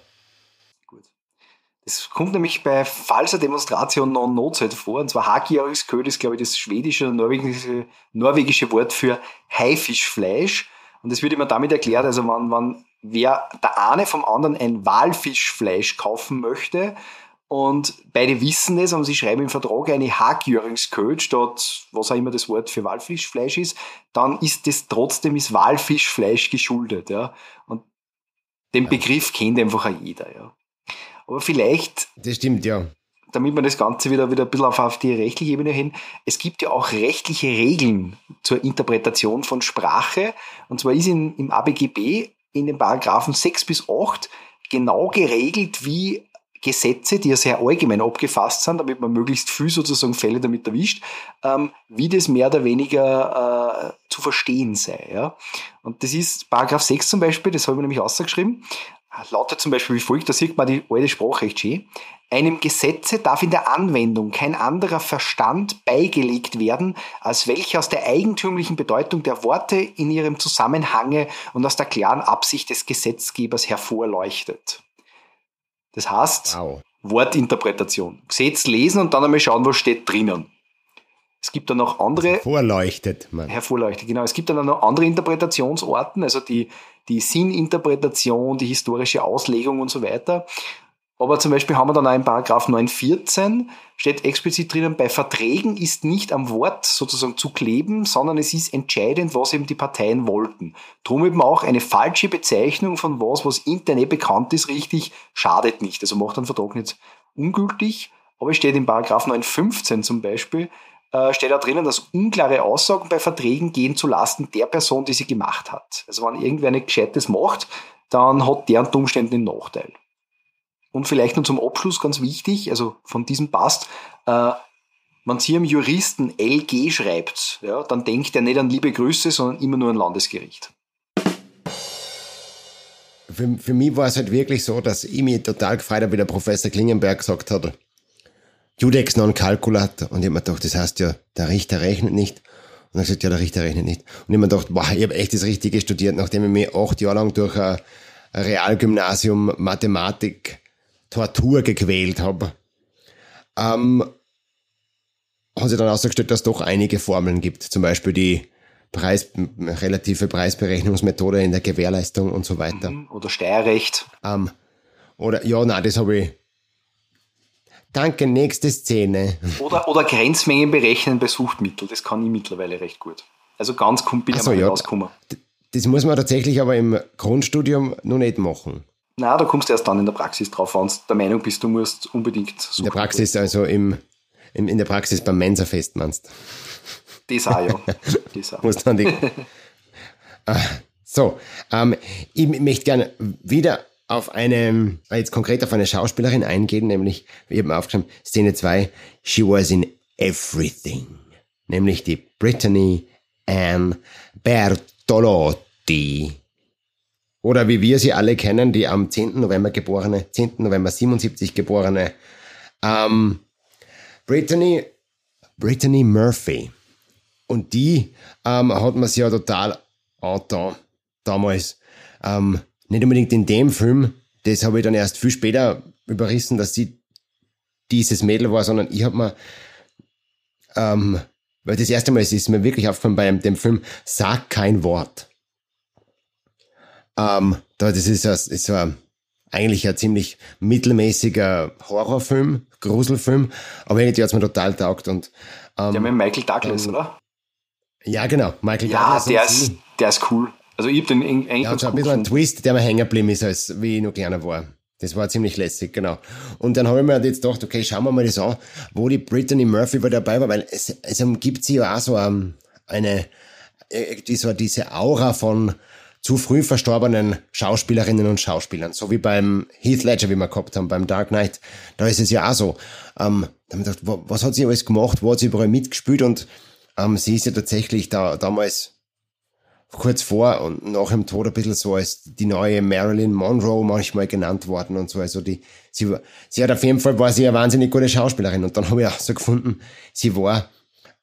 Gut. Das kommt nämlich bei falser Demonstration non Notzeit vor. Und zwar Hagiarisköd ist, glaube ich, das schwedische oder norwegische, norwegische Wort für Haifischfleisch. Und das wird immer damit erklärt, also wenn, wenn wer der eine vom anderen ein Walfischfleisch kaufen möchte und beide wissen es und sie schreiben im Vertrag eine Hagjöringsköd statt was auch immer das Wort für Walfischfleisch ist, dann ist das trotzdem ist Walfischfleisch geschuldet. Ja. Und den Begriff kennt einfach auch jeder. Ja. Aber vielleicht. Das stimmt, ja damit man das Ganze wieder, wieder ein bisschen auf, auf die rechtliche Ebene hin, es gibt ja auch rechtliche Regeln zur Interpretation von Sprache. Und zwar ist in, im ABGB in den Paragraphen 6 bis 8 genau geregelt, wie Gesetze, die ja sehr allgemein abgefasst sind, damit man möglichst viel sozusagen Fälle damit erwischt, ähm, wie das mehr oder weniger äh, zu verstehen sei. Ja? Und das ist Paragraph 6 zum Beispiel, das habe ich nämlich ausgeschrieben, lautet zum Beispiel wie folgt, da sieht man die alte Sprache recht schön. Einem Gesetze darf in der Anwendung kein anderer Verstand beigelegt werden, als welcher aus der eigentümlichen Bedeutung der Worte in ihrem Zusammenhange und aus der klaren Absicht des Gesetzgebers hervorleuchtet. Das heißt, wow. Wortinterpretation. Gesetz lesen und dann einmal schauen, was steht drinnen. Es gibt dann noch andere. Hervorleuchtet, man. Hervorleuchtet, genau. Es gibt dann noch andere Interpretationsorten, also die, die Sinninterpretation, die historische Auslegung und so weiter. Aber zum Beispiel haben wir dann auch in Paragraph 914 steht explizit drinnen, bei Verträgen ist nicht am Wort sozusagen zu kleben, sondern es ist entscheidend, was eben die Parteien wollten. Drum eben auch eine falsche Bezeichnung von was, was intern eh bekannt ist, richtig, schadet nicht. Also macht einen Vertrag nicht ungültig. Aber es steht in Paragraph 915 zum Beispiel, äh, steht da drinnen, dass unklare Aussagen bei Verträgen gehen zu Lasten der Person, die sie gemacht hat. Also wenn irgendwer nicht Gescheites macht, dann hat der unter Umständen einen Nachteil. Und vielleicht noch zum Abschluss ganz wichtig, also von diesem passt, äh, wenn Sie einem Juristen LG schreibt, ja, dann denkt er nicht an liebe Grüße, sondern immer nur an Landesgericht. Für, für mich war es halt wirklich so, dass ich mich total gefreut habe, wie der Professor Klingenberg gesagt hat, Judex non calculat. Und ich habe mir gedacht, das heißt ja, der Richter rechnet nicht. Und er gesagt, ja, der Richter rechnet nicht. Und ich habe mir gedacht, boah, ich habe echt das Richtige studiert, nachdem ich mich acht Jahre lang durch ein Realgymnasium Mathematik Tortur gequält habe, ähm, hat sich dann ausgestellt, dass es doch einige Formeln gibt. Zum Beispiel die Preis, relative Preisberechnungsmethode in der Gewährleistung und so weiter. Mhm. Oder Steuerrecht. Ähm, oder, ja, nein, das habe ich. Danke, nächste Szene. Oder, oder Grenzmengen berechnen bei Suchtmitteln. Das kann ich mittlerweile recht gut. Also ganz bin ich so, ja, rausgekommen. Das muss man tatsächlich aber im Grundstudium noch nicht machen. Na, da kommst du erst dann in der Praxis drauf, wenn du der Meinung bist, du musst unbedingt suchen. In der Praxis, also im, im, in der Praxis beim Mensa-Fest meinst Das auch, ja. Das auch. Muss dann die, ah, so, ähm, ich möchte gerne wieder auf eine, jetzt konkret auf eine Schauspielerin eingehen, nämlich, ich habe mir aufgeschrieben, Szene 2, She was in everything. Nämlich die Brittany Ann Bertolotti. Oder wie wir sie alle kennen, die am 10. November geborene, 10. November 77 geborene ähm, Brittany, Brittany Murphy. Und die ähm, hat man sich ja total da, damals. Ähm, nicht unbedingt in dem Film, das habe ich dann erst viel später überrissen, dass sie dieses Mädel war, sondern ich habe mir, ähm, weil das erste Mal ist, ist mir wirklich aufgefallen bei dem Film, sag kein Wort. Ähm, das ist, ein, ist so ein, eigentlich ein ziemlich mittelmäßiger Horrorfilm, Gruselfilm, aber irgendwie hat es mir total taugt. Und, ähm, Der mit Michael Douglas, ähm, oder? Ja, genau. Michael ja, Douglas. Ja, der ist, der ist cool. Also ich habe den eigentlich ja, so ein bisschen ein Twist, der mir hängen geblieben ist, als wie ich noch kleiner war. Das war ziemlich lässig, genau. Und dann habe ich mir halt jetzt gedacht, okay, schauen wir mal das an, wo die Brittany Murphy dabei war, weil es, es gibt sie ja auch so um, eine, äh, so diese Aura von, zu früh verstorbenen Schauspielerinnen und Schauspielern. So wie beim Heath Ledger, wie wir gehabt haben, beim Dark Knight. Da ist es ja auch so. Ähm, da haben wir gedacht, was hat sie alles gemacht, wo hat sie überall mitgespielt und ähm, sie ist ja tatsächlich da damals kurz vor und nach dem Tod ein bisschen so als die neue Marilyn Monroe manchmal genannt worden und so. Also die, sie, sie hat auf jeden Fall, war sie eine wahnsinnig gute Schauspielerin und dann habe ich auch so gefunden, sie war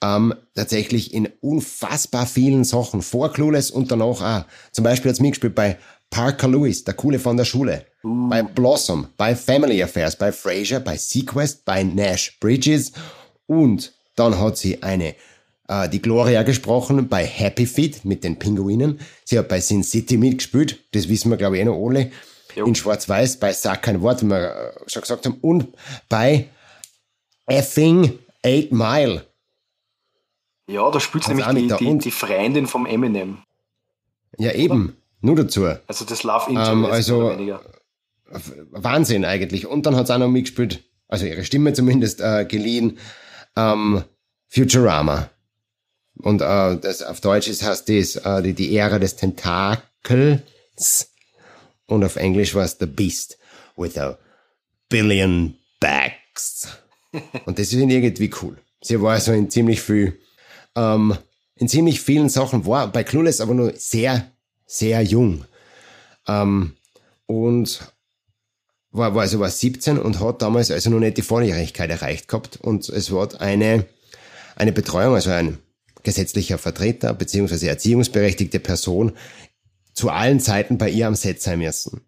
ähm, tatsächlich in unfassbar vielen Sachen vor Clueless und danach auch. Zum Beispiel hat es mitgespielt bei Parker Lewis, der Coole von der Schule, uh. bei Blossom, bei Family Affairs, bei Frasier, bei Sequest, bei Nash Bridges und dann hat sie eine äh, die Gloria gesprochen bei Happy Feet mit den Pinguinen. Sie hat bei Sin City mitgespielt, das wissen wir glaube ich eh noch alle. Jo. In Schwarz-Weiß, bei Sag kein Wort, wie wir äh, schon gesagt haben, und bei Effing Eight Mile. Ja, da spielt nämlich die, die, die, Freundin vom Eminem. Ja, eben. Nur dazu. Also das Love Interest ähm, also, weniger. Wahnsinn eigentlich. Und dann hat sie auch noch mitgespielt, also ihre Stimme zumindest äh, geliehen, ähm, Futurama. Und äh, das auf Deutsch ist, heißt das äh, die, die Ära des Tentakels. Und auf Englisch war es The Beast with a billion backs. Und das ist irgendwie cool. Sie war so in ziemlich viel, ähm, in ziemlich vielen Sachen, war bei Clueless aber nur sehr, sehr jung. Ähm, und war, war also war 17 und hat damals also noch nicht die Volljährigkeit erreicht gehabt. Und es war eine, eine Betreuung, also ein gesetzlicher Vertreter bzw. erziehungsberechtigte Person zu allen Zeiten bei ihr am Set sein müssen.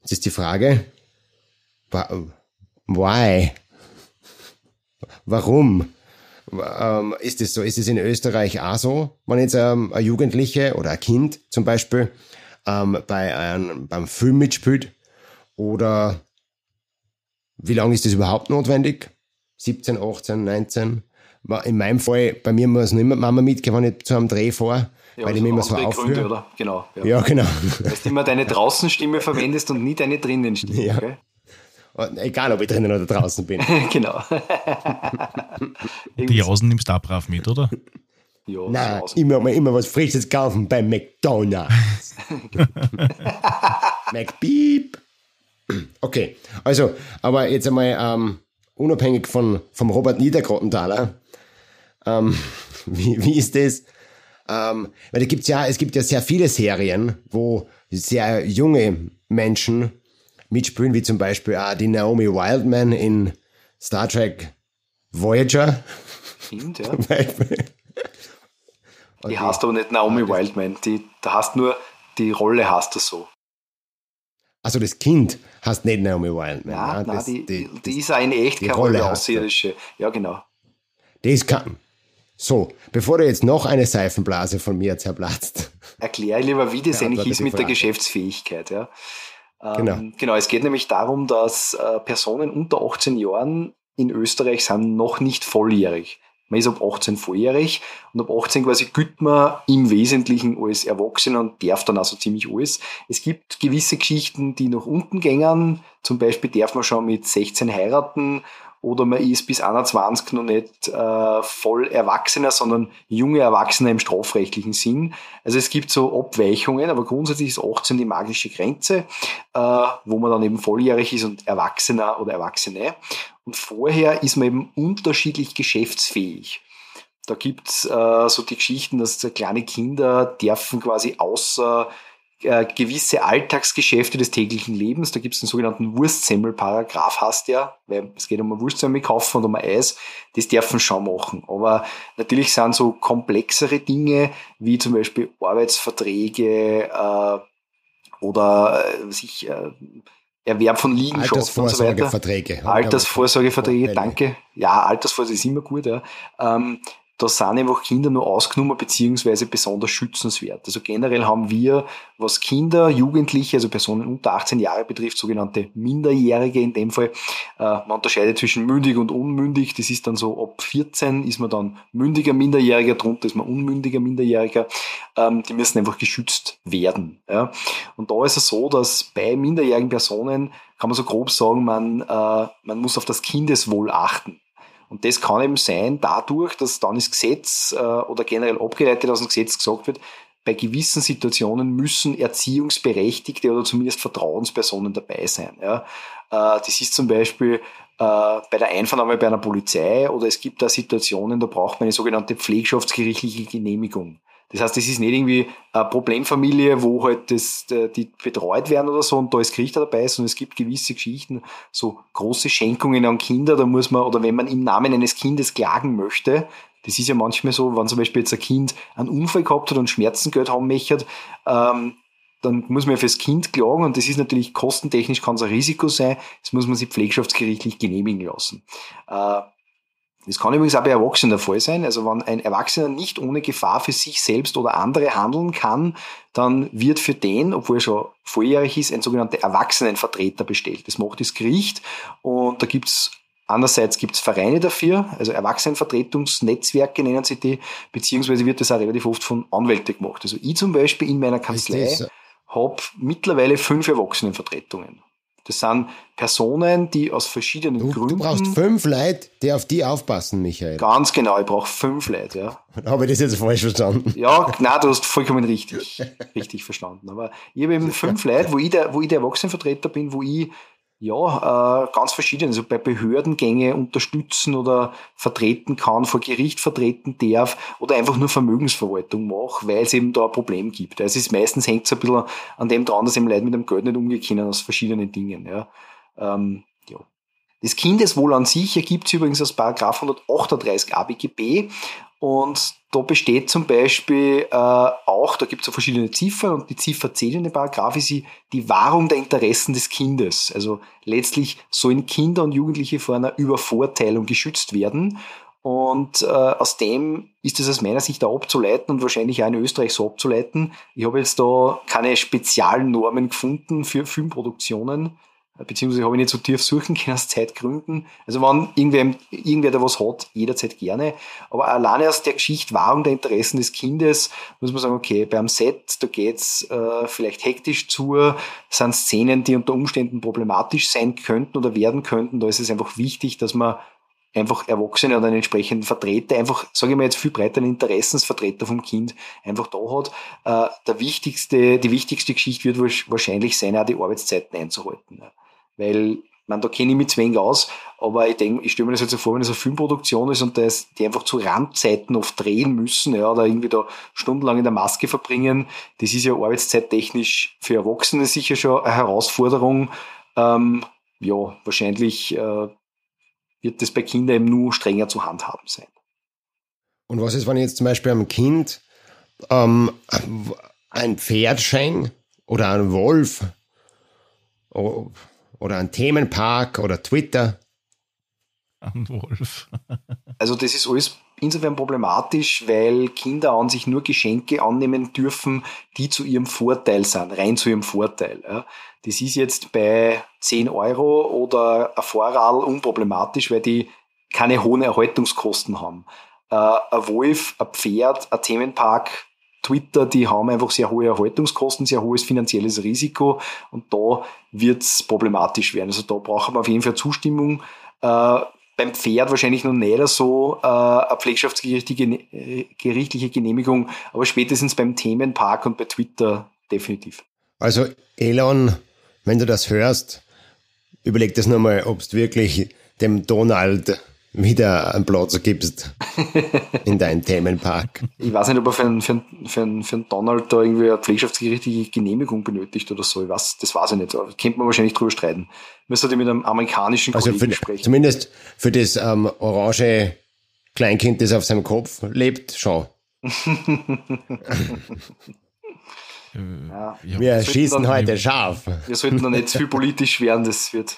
Jetzt ist die Frage, why? Warum? Ähm, ist es so? Ist es in Österreich auch so? Wenn jetzt ähm, ein Jugendliche oder ein Kind zum Beispiel ähm, bei einem, beim Film mitspielt oder wie lange ist das überhaupt notwendig? 17, 18, 19? In meinem Fall, bei mir muss nicht mehr Mama mitgehen, wenn ich zu einem Dreh fahre. Ja, weil ich mich immer so aufhöre. Oder? Genau. Ja, ja genau. Weil du immer deine Draußenstimme verwendest und nie deine Drinnenstimme. Ja. Okay? Egal, ob ich drinnen oder draußen bin. genau. Die Jausen nimmst du auch brav mit, oder? Ja, Nein, immer immer was Frisches kaufen bei McDonalds. McBeep. Okay, also, aber jetzt einmal ähm, unabhängig von, vom Robert Niedergrottenthaler, ähm, wie, wie ist das? Ähm, weil da gibt's ja, es gibt ja sehr viele Serien, wo sehr junge Menschen mitspielen, wie zum Beispiel auch die Naomi Wildman in Star Trek Voyager. Stimmt, ja. Die heißt aber nicht Naomi Wildman, die, da hast nur, die Rolle hast du so. Also das Kind heißt nicht Naomi Wildman. Ja, nein, das, die, die, die, ist eine echt keine Rolle außerirdische. Ja, genau. Das kann. So, bevor du jetzt noch eine Seifenblase von mir zerplatzt. Erkläre lieber, wie das eigentlich ist mit der Geschäftsfähigkeit. Ja. Genau. Ähm, genau, es geht nämlich darum, dass äh, Personen unter 18 Jahren in Österreich sind noch nicht volljährig. Man ist ab 18 volljährig und ab 18 quasi gilt man im Wesentlichen als Erwachsener und darf dann also ziemlich alles. Es gibt gewisse Geschichten, die nach unten gängen. Zum Beispiel darf man schon mit 16 heiraten oder man ist bis 21 noch nicht äh, voll Erwachsener, sondern junge Erwachsener im strafrechtlichen Sinn. Also es gibt so Abweichungen, aber grundsätzlich ist 18 die magische Grenze, äh, wo man dann eben volljährig ist und Erwachsener oder Erwachsene. Und vorher ist man eben unterschiedlich geschäftsfähig. Da gibt's äh, so die Geschichten, dass kleine Kinder dürfen quasi außer äh, gewisse Alltagsgeschäfte des täglichen Lebens. Da gibt es den sogenannten Wurstsemmel-Paragraph, heißt der, weil es geht um ein Wurstsemmel kaufen und um ein Eis. Das dürfen schon machen. Aber natürlich sind so komplexere Dinge, wie zum Beispiel Arbeitsverträge äh, oder äh, sich äh, Erwerb von Liegenschaften und so weiter. Altersvorsorgeverträge. Altersvorsorgeverträge, danke. Ja, Altersvorsorge ist immer gut, ja. Ähm, da sind einfach Kinder nur ausgenommen beziehungsweise besonders schützenswert. Also generell haben wir, was Kinder, Jugendliche, also Personen unter 18 Jahre betrifft, sogenannte Minderjährige in dem Fall. Äh, man unterscheidet zwischen mündig und unmündig. Das ist dann so, ab 14 ist man dann mündiger Minderjähriger, drunter ist man unmündiger Minderjähriger. Ähm, die müssen einfach geschützt werden. Und da ist es so, dass bei minderjährigen Personen kann man so grob sagen, man, äh, man muss auf das Kindeswohl achten. Und das kann eben sein dadurch, dass dann das Gesetz äh, oder generell abgeleitet aus dem Gesetz gesagt wird, bei gewissen Situationen müssen Erziehungsberechtigte oder zumindest Vertrauenspersonen dabei sein. Äh, das ist zum Beispiel äh, bei der Einvernahme bei einer Polizei oder es gibt da Situationen, da braucht man eine sogenannte pflegschaftsgerichtliche Genehmigung. Das heißt, es ist nicht irgendwie eine Problemfamilie, wo halt das, die betreut werden oder so und da ist Gericht dabei, sondern es gibt gewisse Geschichten, so große Schenkungen an Kinder, da muss man, oder wenn man im Namen eines Kindes klagen möchte, das ist ja manchmal so, wenn zum Beispiel jetzt ein Kind einen Unfall gehabt hat und Schmerzengeld haben möchte, ähm, dann muss man ja fürs Kind klagen und das ist natürlich kostentechnisch kann es ein Risiko sein. Das muss man sich pflegschaftsgerichtlich genehmigen lassen. Äh, das kann übrigens auch bei Erwachsenen der Fall sein. Also wenn ein Erwachsener nicht ohne Gefahr für sich selbst oder andere handeln kann, dann wird für den, obwohl er schon volljährig ist, ein sogenannter Erwachsenenvertreter bestellt. Das macht das Gericht und da gibt's Andererseits gibt es Vereine dafür, also Erwachsenenvertretungsnetzwerke nennen sie die, beziehungsweise wird das auch relativ oft von Anwälten gemacht. Also ich zum Beispiel in meiner Kanzlei habe mittlerweile fünf Erwachsenenvertretungen. Das sind Personen, die aus verschiedenen du, Gründen. Du brauchst fünf Leute, die auf die aufpassen, Michael. Ganz genau, ich brauche fünf Leute, ja. Habe ich das jetzt falsch verstanden? Ja, nein, du hast vollkommen richtig, richtig verstanden. Aber ich habe eben fünf Leute, wo ich der, wo ich der Erwachsenenvertreter bin, wo ich ja, äh, ganz verschieden. Also bei Behördengänge unterstützen oder vertreten kann, vor Gericht vertreten darf oder einfach nur Vermögensverwaltung mache, weil es eben da ein Problem gibt. Also es ist meistens hängt es ein bisschen an dem dran, dass eben Leute mit dem Geld nicht umgehen können aus verschiedenen Dingen. Ja. Ähm, ja. Das Kindeswohl an sich ergibt sich übrigens aus Paragraph 138 ABGB und da besteht zum Beispiel äh, auch, da gibt es ja verschiedene Ziffern und die Ziffer 10 in dem Paragraph ist die, die Wahrung der Interessen des Kindes. Also letztlich sollen Kinder und Jugendliche vor einer Übervorteilung geschützt werden. Und äh, aus dem ist es aus meiner Sicht auch abzuleiten und wahrscheinlich auch in Österreich so abzuleiten. Ich habe jetzt da keine speziellen Normen gefunden für Filmproduktionen beziehungsweise habe ich nicht so tief suchen können aus Zeitgründen. Also wenn irgendwer, irgendwer da was hat, jederzeit gerne. Aber alleine aus der Geschichte Wahrung der Interessen des Kindes muss man sagen, okay, beim Set, da geht's äh, vielleicht hektisch zu, sind Szenen, die unter Umständen problematisch sein könnten oder werden könnten. Da ist es einfach wichtig, dass man einfach Erwachsene oder einen entsprechenden Vertreter, einfach, sage ich mal jetzt viel breiter, einen Interessensvertreter vom Kind einfach da hat. Äh, der wichtigste, die wichtigste Geschichte wird wahrscheinlich sein, auch die Arbeitszeiten einzuhalten. Weil, man, da kenne ich mich zu wenig aus, aber ich denke, ich stelle mir das jetzt so vor, wenn es eine Filmproduktion ist und das, die einfach zu Randzeiten oft drehen müssen, ja, oder irgendwie da stundenlang in der Maske verbringen, das ist ja arbeitszeittechnisch für Erwachsene sicher schon eine Herausforderung. Ähm, ja, wahrscheinlich äh, wird das bei Kindern eben nur strenger zu handhaben sein. Und was ist, wenn ich jetzt zum Beispiel einem Kind ähm, ein schenke oder einen Wolf? Oh, oder ein Themenpark oder Twitter? Ein Wolf. also das ist alles insofern problematisch, weil Kinder an sich nur Geschenke annehmen dürfen, die zu ihrem Vorteil sind, rein zu ihrem Vorteil. Ja. Das ist jetzt bei 10 Euro oder ein Vorrad unproblematisch, weil die keine hohen Erhaltungskosten haben. Äh, ein Wolf, ein Pferd, ein Themenpark, Twitter, die haben einfach sehr hohe Erhaltungskosten, sehr hohes finanzielles Risiko und da wird's problematisch werden. Also da brauchen wir auf jeden Fall Zustimmung. Äh, beim Pferd wahrscheinlich noch nicht so äh, eine pflegschaftsgerichtliche Genehmigung, aber spätestens beim Themenpark und bei Twitter definitiv. Also Elon, wenn du das hörst, überleg das nochmal, ob du wirklich dem Donald wieder einen Platz gibst in deinem Themenpark. Ich weiß nicht, ob er für einen, für einen, für einen, für einen Donald da irgendwie eine pflegschaftsgerichtliche Genehmigung benötigt oder so. Ich weiß, das weiß ich nicht. Da könnte man wahrscheinlich drüber streiten. Müsste halt mit einem amerikanischen also Kollegen für, sprechen. Zumindest für das ähm, orange Kleinkind, das auf seinem Kopf lebt, schon. ja, wir schießen heute scharf. Wir sollten da nicht zu viel politisch werden, das wird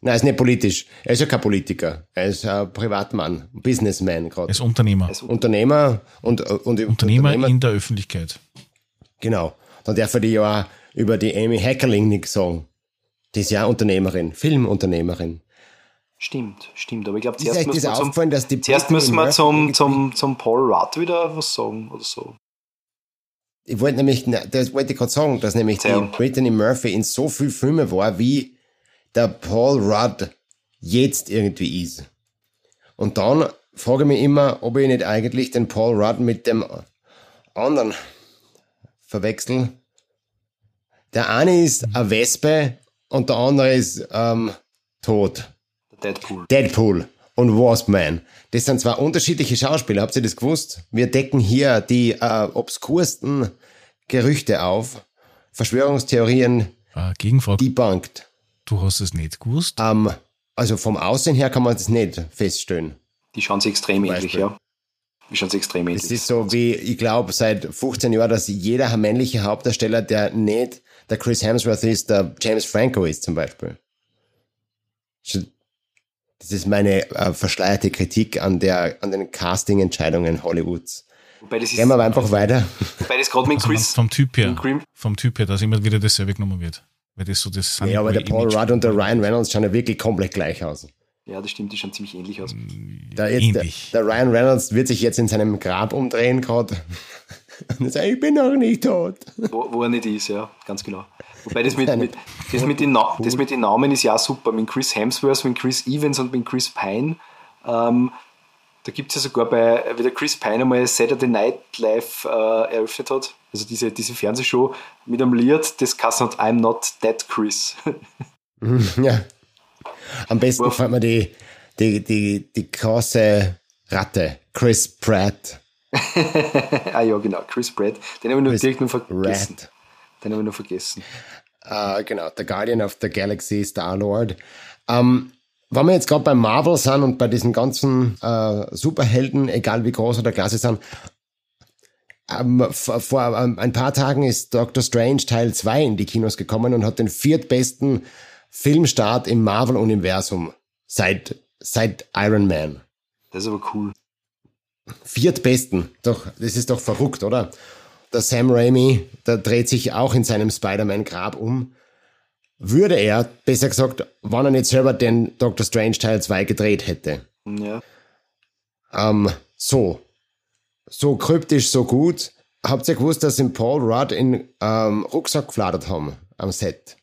Nein, er ist nicht politisch. Er ist ja kein Politiker. Er ist ein Privatmann, Businessman gerade. Er ist Unternehmer. Er ist Unternehmer und, und Unternehmer, Unternehmer in der Öffentlichkeit. Genau. Dann darf er die ja über die Amy Heckerling nichts sagen. Die ist ja Unternehmerin, Filmunternehmerin. Stimmt, stimmt. Aber ich glaube, zuerst müssen wir, zum, dass die zuerst müssen wir zum, zum, zum Paul Rudd wieder was sagen oder so. Ich wollte nämlich, das wollte ich gerade sagen, dass nämlich Sehr. die Brittany Murphy in so viel Filme war, wie der Paul Rudd jetzt irgendwie ist. Und dann frage ich mich immer, ob ich nicht eigentlich den Paul Rudd mit dem anderen verwechsel. Der eine ist eine Wespe und der andere ist ähm, tot. Deadpool. Deadpool und Waspman. Das sind zwei unterschiedliche Schauspieler. Habt ihr das gewusst? Wir decken hier die äh, obskursten Gerüchte auf. Verschwörungstheorien äh, Gegenfrage. debunked. Du hast es nicht gewusst? Um, ähm, also vom Aussehen her kann man das nicht feststellen. Die schauen sich extrem ähnlich, ja. Wie schon extrem ähnlich. Es ist so wie, ich glaube, seit 15 Jahren, dass jeder männliche Hauptdarsteller, der nicht der Chris Hemsworth ist, der James Franco ist zum Beispiel. Das ist meine äh, verschleierte Kritik an der, an den Casting-Entscheidungen Hollywoods. Wobei das ist, Gehen wir aber einfach weiter. Wobei das gerade mit also Chris. Vom Typ her. Vom Typ her, dass immer wieder dasselbe genommen wird. Weil das so das Ja, aber der Paul Rudd und der Ryan Reynolds schauen ja wirklich komplett gleich aus. Ja, das stimmt, die schauen ziemlich ähnlich aus. Der, jetzt, ähnlich. Der, der, Ryan Reynolds wird sich jetzt in seinem Grab umdrehen gerade. Und sagen, ich bin noch nicht tot. Wo, wo er nicht ist, ja, ganz genau. Wobei das mit, mit, das, mit den das mit den Namen ist ja super. Mit Chris Hemsworth, mit Chris Evans und mit Chris Pine. Ähm, da gibt es ja sogar bei, wie der Chris Pine einmal Saturday Night Live äh, eröffnet hat, also diese, diese Fernsehshow mit einem Lied, das heißt I'm Not That Chris. ja. Am besten Wo, fand man die, die, die, die große Ratte, Chris Pratt. ah ja, genau, Chris Pratt. Den habe ich nur direkt nur vergessen. Rat. Den habe ich nur vergessen. Uh, genau, The Guardian of the Galaxy, Star-Lord. Um, ähm, wenn wir jetzt gerade bei Marvel sind und bei diesen ganzen uh, Superhelden, egal wie groß oder klasse sind, um, vor, vor um, ein paar Tagen ist Doctor Strange Teil 2 in die Kinos gekommen und hat den viertbesten Filmstart im Marvel-Universum seit, seit Iron Man. Das ist aber cool. Viertbesten. Doch, das ist doch verrückt, oder? Der Sam Raimi, der dreht sich auch in seinem Spider-Man-Grab um. Würde er, besser gesagt, wann er nicht selber den Doctor Strange Teil 2 gedreht hätte. Ja. Ähm, so. So kryptisch, so gut. Habt ihr gewusst, dass sie Paul Rudd in ähm, Rucksack gefladert haben am Set?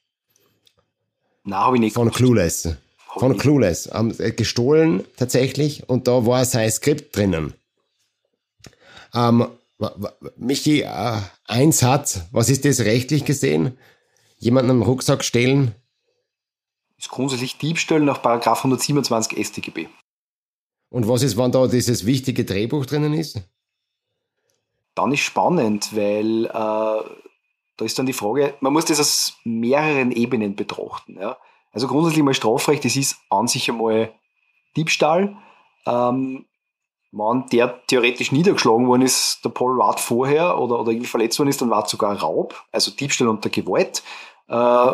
Nein, habe ich nicht Von. Clueless. Von Clueless. Haben gestohlen tatsächlich und da war sein Skript drinnen. Ähm, Michi, äh, ein Satz, was ist das rechtlich gesehen? Jemanden einen Rucksack stehlen? Ist grundsätzlich Diebstahl nach Paragraph 127 StGB. Und was ist, wann da dieses wichtige Drehbuch drinnen ist? Dann ist spannend, weil äh, da ist dann die Frage, man muss das aus mehreren Ebenen betrachten. Ja? Also grundsätzlich mal Strafrecht, das ist an sich einmal Diebstahl. Ähm, wenn der theoretisch niedergeschlagen worden ist, der Paul Rudd vorher oder, oder irgendwie verletzt worden ist, dann war es sogar Raub, also Diebstahl unter Gewalt. Äh,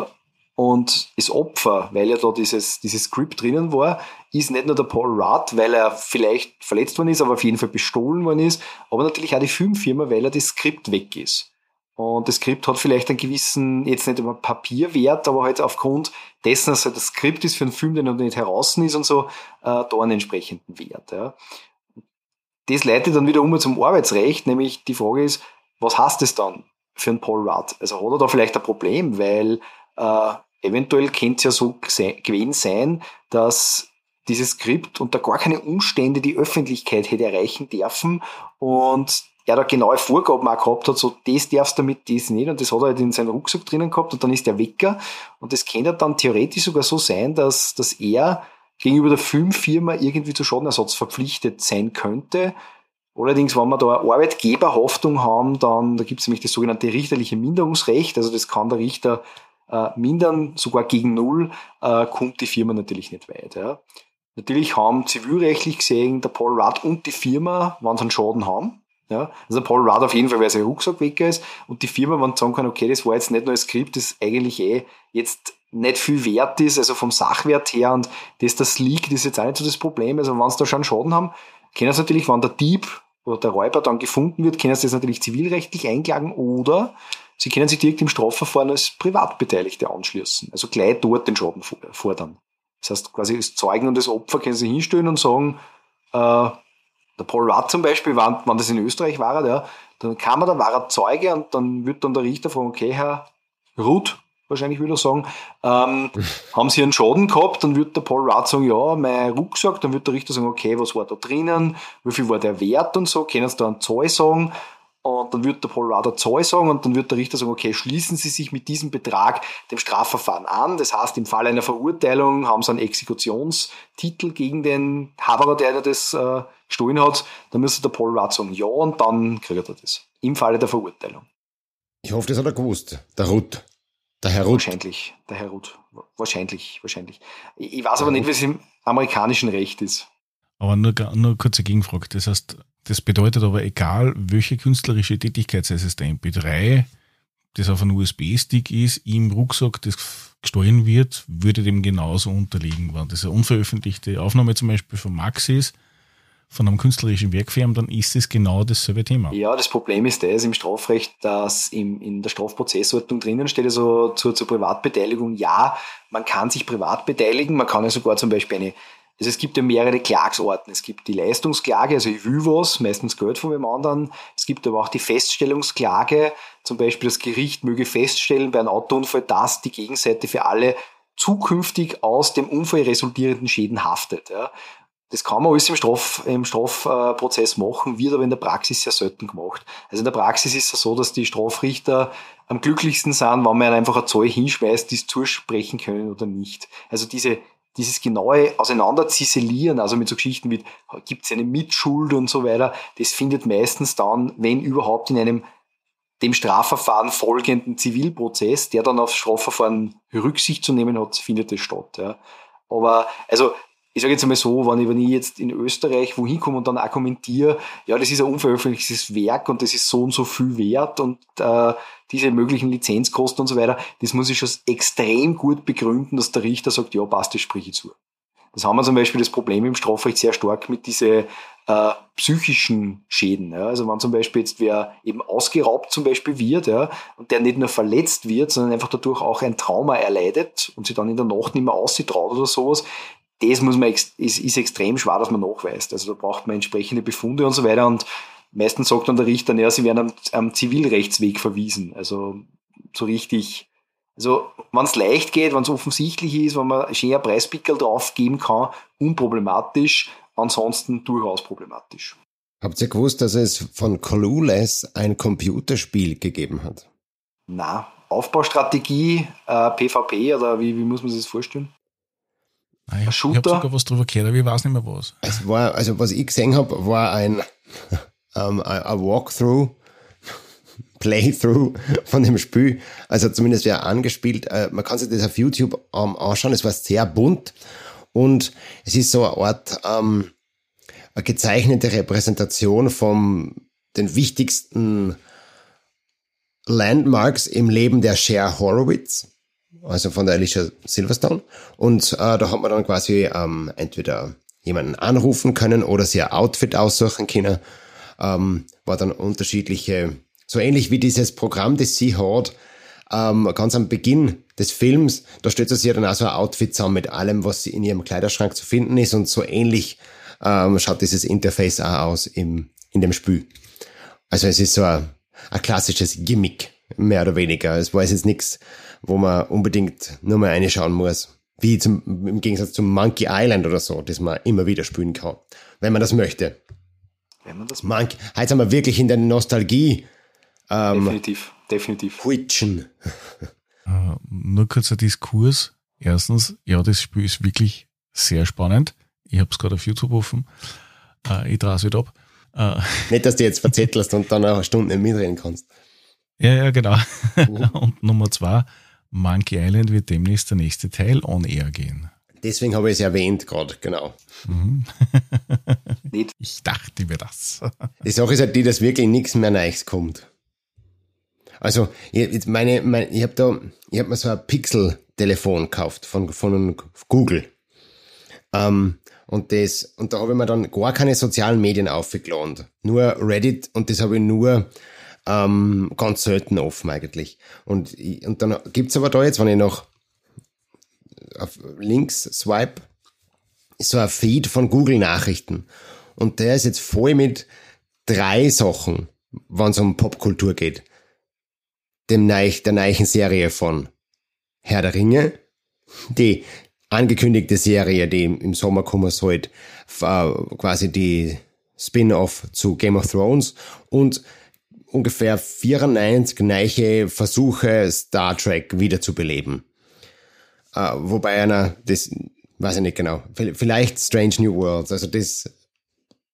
und das Opfer, weil ja da dieses, dieses Script drinnen war, ist nicht nur der Paul Rudd, weil er vielleicht verletzt worden ist, aber auf jeden Fall bestohlen worden ist, aber natürlich auch die Filmfirma, weil er das Skript weg ist. Und das Skript hat vielleicht einen gewissen, jetzt nicht immer Papierwert, aber halt aufgrund dessen, dass halt das Skript ist für einen Film, der noch nicht heraus ist und so, äh, da einen entsprechenden Wert. Ja das leitet dann wieder um zum Arbeitsrecht, nämlich die Frage ist, was heißt das dann für einen Paul Rudd? Also hat er da vielleicht ein Problem, weil äh, eventuell könnte es ja so gewesen sein, dass dieses Skript unter gar keine Umstände die Öffentlichkeit hätte erreichen dürfen und er da genaue Vorgaben auch gehabt hat, so das darfst du damit, das nicht und das hat er halt in seinem Rucksack drinnen gehabt und dann ist der Wecker und das könnte dann theoretisch sogar so sein, dass, dass er gegenüber der Filmfirma irgendwie zu Schadenersatz verpflichtet sein könnte. Allerdings, wenn wir da eine Arbeitgeberhaftung haben, dann da gibt es nämlich das sogenannte richterliche Minderungsrecht. Also das kann der Richter äh, mindern, sogar gegen null, äh, kommt die Firma natürlich nicht weit. Ja. Natürlich haben zivilrechtlich gesehen der Paul Rudd und die Firma, wenn sie einen Schaden haben, ja, also der Paul Rudd auf jeden Fall, weil sein Rucksack weg ist und die Firma, wenn sie sagen kann, okay, das war jetzt nicht nur ein Skript, das eigentlich eh jetzt nicht viel wert ist, also vom Sachwert her und das, das liegt, ist jetzt auch nicht so das Problem. Also wenn sie da schon Schaden haben, können sie natürlich, wenn der Dieb oder der Räuber dann gefunden wird, können sie das natürlich zivilrechtlich einklagen oder sie können sich direkt im Strafverfahren als Privatbeteiligte anschließen. Also gleich dort den Schaden fordern. Das heißt, quasi das Zeugen und das Opfer können sie hinstellen und sagen, äh, der Paul Rudd zum Beispiel, wenn, wenn das in Österreich war, ja, dann kam er, da war er Zeuge und dann wird dann der Richter fragen, okay, Herr Ruth, wahrscheinlich würde er sagen, ähm, haben sie einen Schaden gehabt, dann wird der Paul Rudd sagen, ja, mein Rucksack, dann wird der Richter sagen, okay, was war da drinnen, wie viel war der Wert und so, können sie da einen Zahl sagen, und dann wird der eine Zahl sagen und dann wird der Richter sagen, okay, schließen Sie sich mit diesem Betrag dem Strafverfahren an. Das heißt, im Fall einer Verurteilung haben Sie einen Exekutionstitel gegen den Haberer, der das äh, gestohlen hat. Dann müsste der Rudd sagen, ja, und dann kriegt er das. Im Falle der Verurteilung. Ich hoffe, das hat er gewusst. Der Ruth. Der Herr Ruth. Wahrscheinlich, der Herr Ruth. Wahrscheinlich, wahrscheinlich. Ich weiß aber nicht, wie es im amerikanischen Recht ist. Aber nur, nur kurze Gegenfrage. Das heißt, Das bedeutet aber, egal welche künstlerische Tätigkeit, sei es der MP3, das auf einem USB-Stick ist, im Rucksack, das gestohlen wird, würde dem genauso unterliegen. Wenn das eine unveröffentlichte Aufnahme zum Beispiel von Max ist, von einem künstlerischen Werk für ihn, dann ist es genau dasselbe Thema. Ja, das Problem ist das im Strafrecht, dass im, in der Strafprozessordnung drinnen steht, also zur, zur Privatbeteiligung, ja, man kann sich privat beteiligen, man kann ja sogar zum Beispiel eine also es gibt ja mehrere Klagsarten. Es gibt die Leistungsklage, also ich will was, meistens Geld von dem anderen. Es gibt aber auch die Feststellungsklage, zum Beispiel das Gericht möge feststellen bei einem Autounfall, dass die Gegenseite für alle zukünftig aus dem Unfall resultierenden Schäden haftet. Ja. Das kann man alles im, Straf, im Strafprozess machen, wird aber in der Praxis sehr selten gemacht. Also in der Praxis ist es so, dass die Strafrichter am glücklichsten sind, wenn man einfach eine Zahl hinschmeißt, die es zusprechen können oder nicht. Also diese dieses genaue Auseinanderziselieren, also mit so Geschichten wie, gibt es eine Mitschuld und so weiter, das findet meistens dann, wenn überhaupt, in einem dem Strafverfahren folgenden Zivilprozess, der dann aufs Strafverfahren Rücksicht zu nehmen hat, findet es statt. Ja. Aber also ich sage jetzt einmal so, wenn ich, wenn ich jetzt in Österreich wohin komme und dann argumentiere, ja, das ist ein unveröffentlichtes Werk und das ist so und so viel wert und äh, diese möglichen Lizenzkosten und so weiter, das muss ich schon extrem gut begründen, dass der Richter sagt, ja, passt, das sprich ich zu. Das haben wir zum Beispiel das Problem im Strafrecht sehr stark mit diese äh, psychischen Schäden. Ja. Also wenn zum Beispiel jetzt wer eben ausgeraubt zum Beispiel wird ja, und der nicht nur verletzt wird, sondern einfach dadurch auch ein Trauma erleidet und sich dann in der Nacht nicht mehr austraut oder sowas, das muss man, ist, ist extrem schwer, dass man nachweist. Also da braucht man entsprechende Befunde und so weiter. Und meistens sagt dann der Richter, naja, sie werden am, am Zivilrechtsweg verwiesen. Also so richtig, also wenn es leicht geht, wenn es offensichtlich ist, wenn man schön Preispickel drauf geben kann, unproblematisch, ansonsten durchaus problematisch. Habt ihr gewusst, dass es von Clueless ein Computerspiel gegeben hat? Na, Aufbaustrategie, äh, PvP oder wie, wie muss man sich das vorstellen? Ah, ja. Ich habe sogar was drüber gehört, aber ich weiß nicht mehr was. Es war, also was ich gesehen habe, war ein, ähm, ein Walkthrough, Playthrough von dem Spiel. Also zumindest wäre angespielt. Äh, man kann sich das auf YouTube um, anschauen. Es war sehr bunt und es ist so eine Art ähm, eine gezeichnete Repräsentation von den wichtigsten Landmarks im Leben der Cher Horowitz also von der Alicia Silverstone. Und äh, da hat man dann quasi ähm, entweder jemanden anrufen können oder sich ein Outfit aussuchen können. Ähm, war dann unterschiedliche, so ähnlich wie dieses Programm, das sie hat, ähm, ganz am Beginn des Films, da stellt sie sich dann auch so ein Outfit zusammen mit allem, was in ihrem Kleiderschrank zu finden ist und so ähnlich ähm, schaut dieses Interface auch aus im, in dem Spiel. Also es ist so ein, ein klassisches Gimmick, mehr oder weniger. Es war jetzt nichts wo man unbedingt nur mal reinschauen muss. Wie zum, im Gegensatz zum Monkey Island oder so, das man immer wieder spielen kann. Wenn man das möchte. Wenn man das Monkey, Heute sind wir wirklich in der Nostalgie. Ähm, definitiv, definitiv. Huitschen. Uh, nur kurzer Diskurs. Erstens, ja, das Spiel ist wirklich sehr spannend. Ich habe es gerade auf YouTube offen. Uh, ich drehe es wieder ab. Uh, Nicht, dass du jetzt verzettelst und dann eine Stunde mitreden kannst. Ja, ja, genau. Uh. und Nummer zwei, Monkey Island wird demnächst der nächste Teil on air gehen. Deswegen habe ich es erwähnt gerade, genau. Mhm. ich dachte mir das. Die Sache ist halt die, dass wirklich nichts mehr Neues kommt. Also, ich, meine, meine, ich habe da, ich habe mir so ein Pixel-Telefon gekauft von, von Google. Ähm, und das, und da habe ich mir dann gar keine sozialen Medien aufgeladen. Nur Reddit und das habe ich nur ähm, ganz selten offen eigentlich. Und, und dann gibt's aber da jetzt, wenn ich noch auf links swipe, so ein Feed von Google Nachrichten. Und der ist jetzt voll mit drei Sachen, wenn es um Popkultur geht. Dem Neich, der neuen Serie von Herr der Ringe, die angekündigte Serie, die im Sommer kommen sollte, quasi die Spin-off zu Game of Thrones und ungefähr 94 neue Versuche, Star Trek wiederzubeleben. Uh, wobei einer, das weiß ich nicht genau, vielleicht Strange New Worlds, also das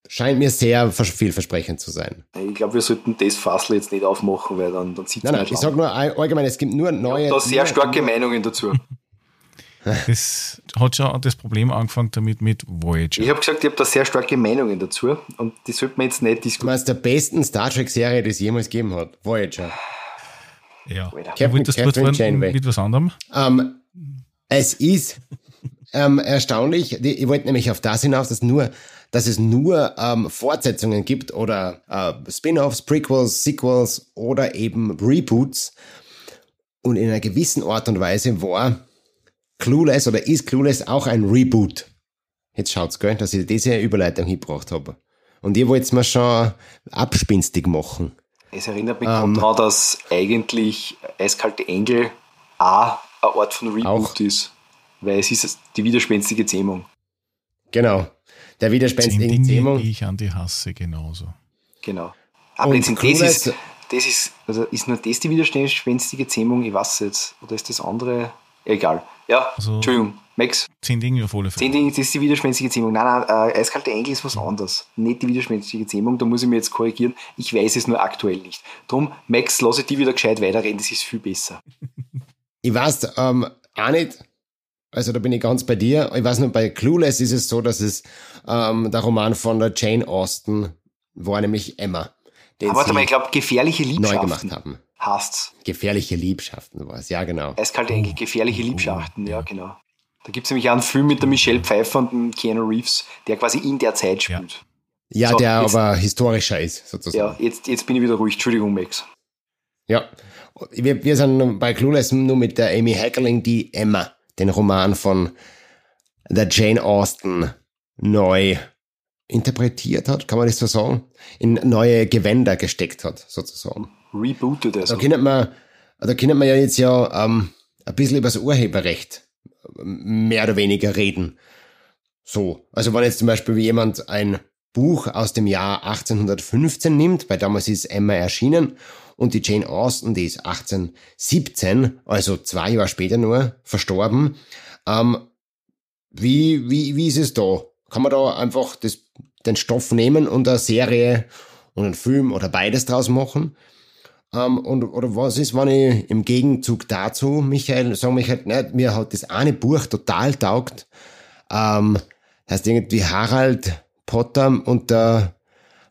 scheint mir sehr vielversprechend zu sein. Ich glaube, wir sollten das Fassel jetzt nicht aufmachen, weil dann, dann sieht es Nein, nein, ich sage nur allgemein, es gibt nur neue... Ich da sehr starke Meinungen dazu. Das hat schon das Problem angefangen damit mit Voyager. Ich habe gesagt, ich habe da sehr starke Meinungen dazu und die sollte man jetzt nicht diskutieren. Du der besten Star Trek-Serie, die es jemals gegeben hat. Voyager. Ja. Ich wollte das kurz mit was anderem? Um, ähm, es ist ähm, erstaunlich, ich wollte nämlich auf das hinaus, dass nur dass es nur ähm, Fortsetzungen gibt oder äh, Spin-offs, Prequels, Sequels oder eben Reboots. Und in einer gewissen Art und Weise war Clueless oder ist Clueless auch ein Reboot. Jetzt schaut's, gell, dass ich diese Überleitung hingebracht habe. Und ihr wollt mir schon abspinstig machen. Es erinnert mich ähm, daran, dass eigentlich Eiskalte Engel auch eine Art von Reboot auch. ist. Weil es ist die widerspenstige Zähmung. Genau. Der widerspenstige Zähmung. Die ich an die hasse genauso. Genau. Aber das ist, das ist, also ist nur das die widerspenstige Zähmung, ich weiß jetzt. Oder ist das andere? Egal. Ja, also, Entschuldigung, Max. Zehn Dinge auf alle Fälle. Zehn Dinge, das ist die widerspenstige Zähmung. Nein, nein, äh, eiskalte Engel ist was anderes. Nicht die widerspenstige Zähmung, da muss ich mir jetzt korrigieren. Ich weiß es nur aktuell nicht. Drum, Max, lasse die wieder gescheit weiterreden, das ist viel besser. ich weiß ähm, auch nicht, also da bin ich ganz bei dir. Ich weiß nur, bei Clueless ist es so, dass es ähm, der Roman von der Jane Austen war, nämlich Emma. Den Aber warte mal, ich glaube, gefährliche Liebschaften. Neu gemacht haben. Hasst's. Gefährliche Liebschaften war es, ja genau. Eiskalte Engel, gefährliche Liebschaften, ja genau. Da gibt es nämlich einen Film mit der Michelle Pfeiffer und dem Keanu Reeves, der quasi in der Zeit spielt. Ja, ja so, der jetzt, aber historischer ist, sozusagen. Ja, jetzt, jetzt bin ich wieder ruhig. Entschuldigung, Max. Ja, wir, wir sind bei Clueless nur mit der Amy Heckerling, die Emma den Roman von der Jane Austen neu interpretiert hat, kann man das so sagen, in neue Gewänder gesteckt hat, sozusagen. Rebootet also. Da kennt man, da kennt man ja jetzt ja ähm, ein bisschen über das Urheberrecht mehr oder weniger reden. So, also wenn jetzt zum Beispiel jemand ein Buch aus dem Jahr 1815 nimmt, weil damals ist Emma erschienen und die Jane Austen, die ist 1817, also zwei Jahre später nur, verstorben. Ähm, wie, wie, wie ist es da? Kann man da einfach das, den Stoff nehmen und eine Serie und einen Film oder beides draus machen? Ähm, und, oder was ist, wenn ich im Gegenzug dazu, Michael, sagen Michael, nicht, mir hat das eine Buch total taugt, ähm, heißt irgendwie Harald Potter und der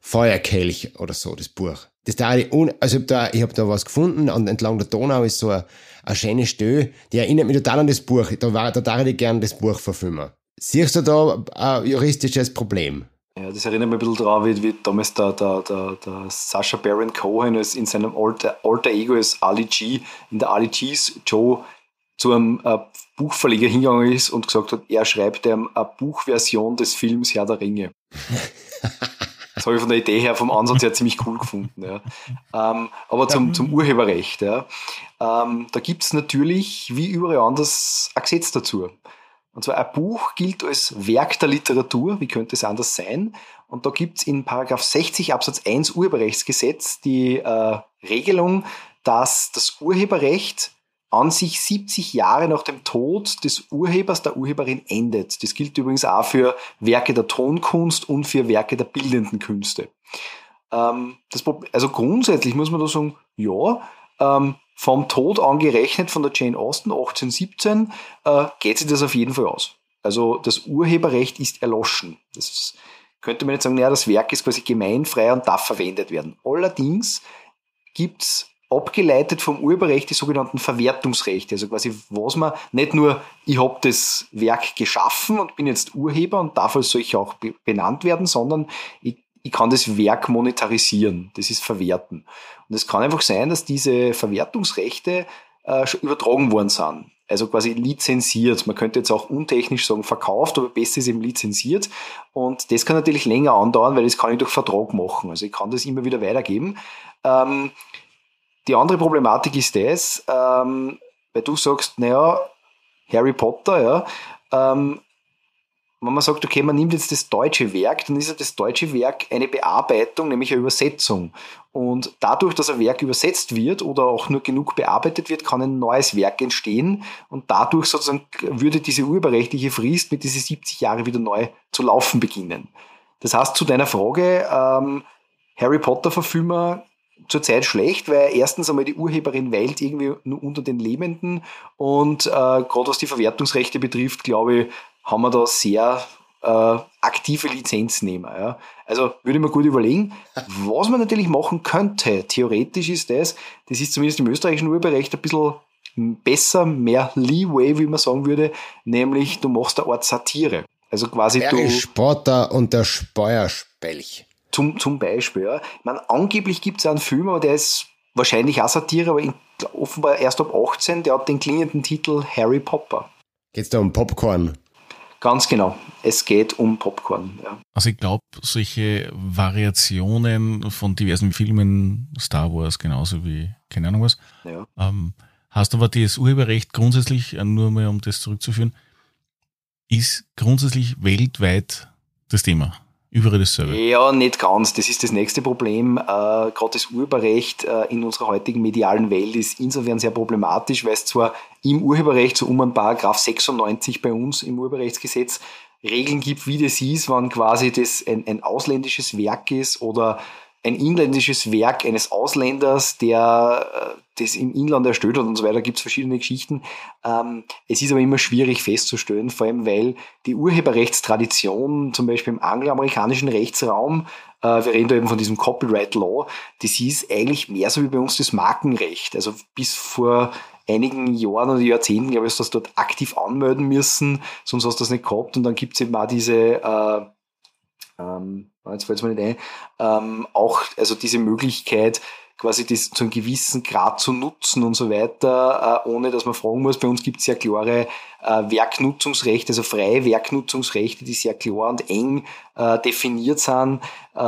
Feuerkelch oder so, das Buch. Das da, also da, ich habe da was gefunden und entlang der Donau ist so ein, ein schönes Stö, die erinnert mich total an das Buch. Da, war, da darf ich gerne das Buch verfilmen. Siehst du da ein juristisches Problem? Ja, das erinnert mich ein bisschen daran, wie, wie damals der, der, der, der Sascha Baron Cohen in seinem Alter, Alter Ego als Ali G, in der Ali G's Joe zu einem äh, Buchverleger hingegangen ist und gesagt hat, er schreibt ihm eine Buchversion des Films Herr der Ringe. Das habe ich von der Idee her, vom Ansatz her ziemlich cool gefunden. Ja. Ähm, aber zum, zum Urheberrecht. Ja. Ähm, da gibt es natürlich, wie überall anders, ein Gesetz dazu. Und zwar ein Buch gilt als Werk der Literatur, wie könnte es anders sein? Und da gibt es in Paragraph 60 Absatz 1 Urheberrechtsgesetz die äh, Regelung, dass das Urheberrecht an sich 70 Jahre nach dem Tod des Urhebers, der Urheberin endet. Das gilt übrigens auch für Werke der Tonkunst und für Werke der bildenden Künste. Ähm, das, also grundsätzlich muss man da sagen, ja, ähm, vom Tod angerechnet von der Jane Austen 1817 äh, geht sich das auf jeden Fall aus. Also das Urheberrecht ist erloschen. Das könnte man jetzt sagen, naja, das Werk ist quasi gemeinfrei und darf verwendet werden. Allerdings gibt's abgeleitet vom Urheberrecht die sogenannten Verwertungsrechte. Also quasi, was man nicht nur, ich habe das Werk geschaffen und bin jetzt Urheber und darf als solch auch benannt werden, sondern ich, ich kann das Werk monetarisieren. Das ist Verwerten. Und es kann einfach sein, dass diese Verwertungsrechte äh, schon übertragen worden sind. Also quasi lizenziert. Man könnte jetzt auch untechnisch sagen verkauft, aber besser ist eben lizenziert. Und das kann natürlich länger andauern, weil das kann ich durch Vertrag machen. Also ich kann das immer wieder weitergeben. Ähm, die andere Problematik ist das, ähm, weil du sagst, naja, Harry Potter, ja, ähm, wenn man sagt, okay, man nimmt jetzt das deutsche Werk, dann ist ja das deutsche Werk eine Bearbeitung, nämlich eine Übersetzung. Und dadurch, dass ein Werk übersetzt wird oder auch nur genug bearbeitet wird, kann ein neues Werk entstehen. Und dadurch sozusagen würde diese urheberrechtliche Frist mit diesen 70 Jahren wieder neu zu laufen beginnen. Das heißt, zu deiner Frage, ähm, Harry Potter-Verfilmer zurzeit schlecht, weil erstens einmal die Urheberin weilt irgendwie nur unter den Lebenden und äh, gerade was die Verwertungsrechte betrifft, glaube ich, haben wir da sehr äh, aktive Lizenznehmer. Ja. Also würde ich mir gut überlegen. Was man natürlich machen könnte, theoretisch ist das, das ist zumindest im österreichischen Urheberrecht ein bisschen besser, mehr Leeway, wie man sagen würde, nämlich du machst eine Art Satire. Also quasi der du. Spotter und der Steuerspelch. Zum, zum Beispiel, ja. Ich meine, angeblich gibt es einen Film, aber der ist wahrscheinlich auch Satire, aber offenbar erst ab 18, der hat den klingenden Titel Harry Popper. Geht's da um Popcorn? Ganz genau. Es geht um Popcorn. Ja. Also ich glaube, solche Variationen von diversen Filmen, Star Wars genauso wie, keine Ahnung was, ja. ähm, hast aber das Urheberrecht grundsätzlich, äh, nur mal um das zurückzuführen, ist grundsätzlich weltweit das Thema. Überall dasselbe. Ja, nicht ganz. Das ist das nächste Problem. Äh, Gerade das Urheberrecht äh, in unserer heutigen medialen Welt ist insofern sehr problematisch, weil es zwar im Urheberrecht, so um ein Paragraph 96 bei uns im Urheberrechtsgesetz, Regeln gibt, wie das ist, wann quasi das ein, ein ausländisches Werk ist oder ein inländisches Werk eines Ausländers, der äh, das im Inland erstellt hat und so weiter, gibt es verschiedene Geschichten. Ähm, es ist aber immer schwierig festzustellen, vor allem weil die Urheberrechtstradition, zum Beispiel im angloamerikanischen Rechtsraum, äh, wir reden da eben von diesem Copyright Law, das ist eigentlich mehr so wie bei uns das Markenrecht. Also bis vor einigen Jahren oder Jahrzehnten, glaube ich, hast du das dort aktiv anmelden müssen, sonst hast du das nicht gehabt und dann gibt es eben auch diese äh, ähm, jetzt fällt es mir nicht ein, ähm, auch also diese Möglichkeit, quasi das zu einem gewissen Grad zu nutzen und so weiter, äh, ohne dass man fragen muss. Bei uns gibt es sehr klare äh, Werknutzungsrechte, also freie Werknutzungsrechte, die sehr klar und eng äh, definiert sind. Äh,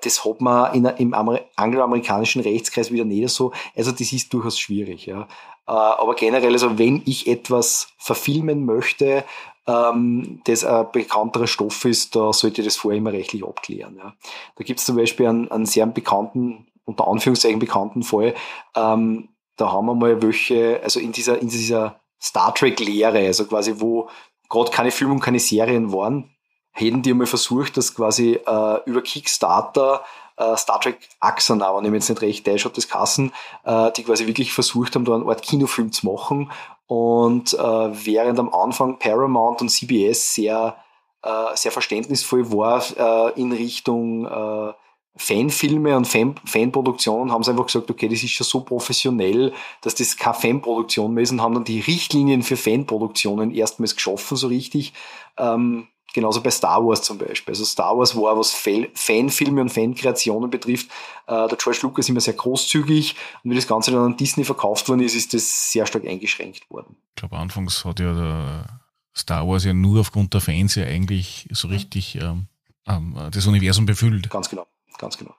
das hat man in, im angloamerikanischen Rechtskreis wieder nicht so. Also das ist durchaus schwierig. Ja. Äh, aber generell, also wenn ich etwas verfilmen möchte, ähm, das ein bekannterer Stoff ist, da sollte das vorher immer rechtlich abklären. Ja. Da gibt es zum Beispiel einen, einen sehr bekannten unter Anführungszeichen bekannten Fall, ähm, da haben wir mal welche, also in dieser, in dieser Star Trek-Lehre, also quasi, wo gerade keine Filme und keine Serien waren, hätten die mal versucht, dass quasi äh, über Kickstarter äh, Star Trek Axana, wenn ich jetzt nicht recht hat das Kassen, äh, die quasi wirklich versucht haben, da eine Art Kinofilm zu machen. Und äh, während am Anfang Paramount und CBS sehr, äh, sehr verständnisvoll war äh, in Richtung äh, Fanfilme und Fan Fanproduktionen haben sie einfach gesagt, okay, das ist schon so professionell, dass das keine Fanproduktion mehr ist und haben dann die Richtlinien für Fanproduktionen erstmals geschaffen, so richtig. Ähm, genauso bei Star Wars zum Beispiel. Also Star Wars war, was Fanfilme und Fankreationen betrifft, äh, der George Lucas immer sehr großzügig und wie das Ganze dann an Disney verkauft worden ist, ist das sehr stark eingeschränkt worden. Ich glaube, anfangs hat ja der Star Wars ja nur aufgrund der Fans ja eigentlich so richtig ähm, ähm das Universum befüllt. Ganz genau ganz genau.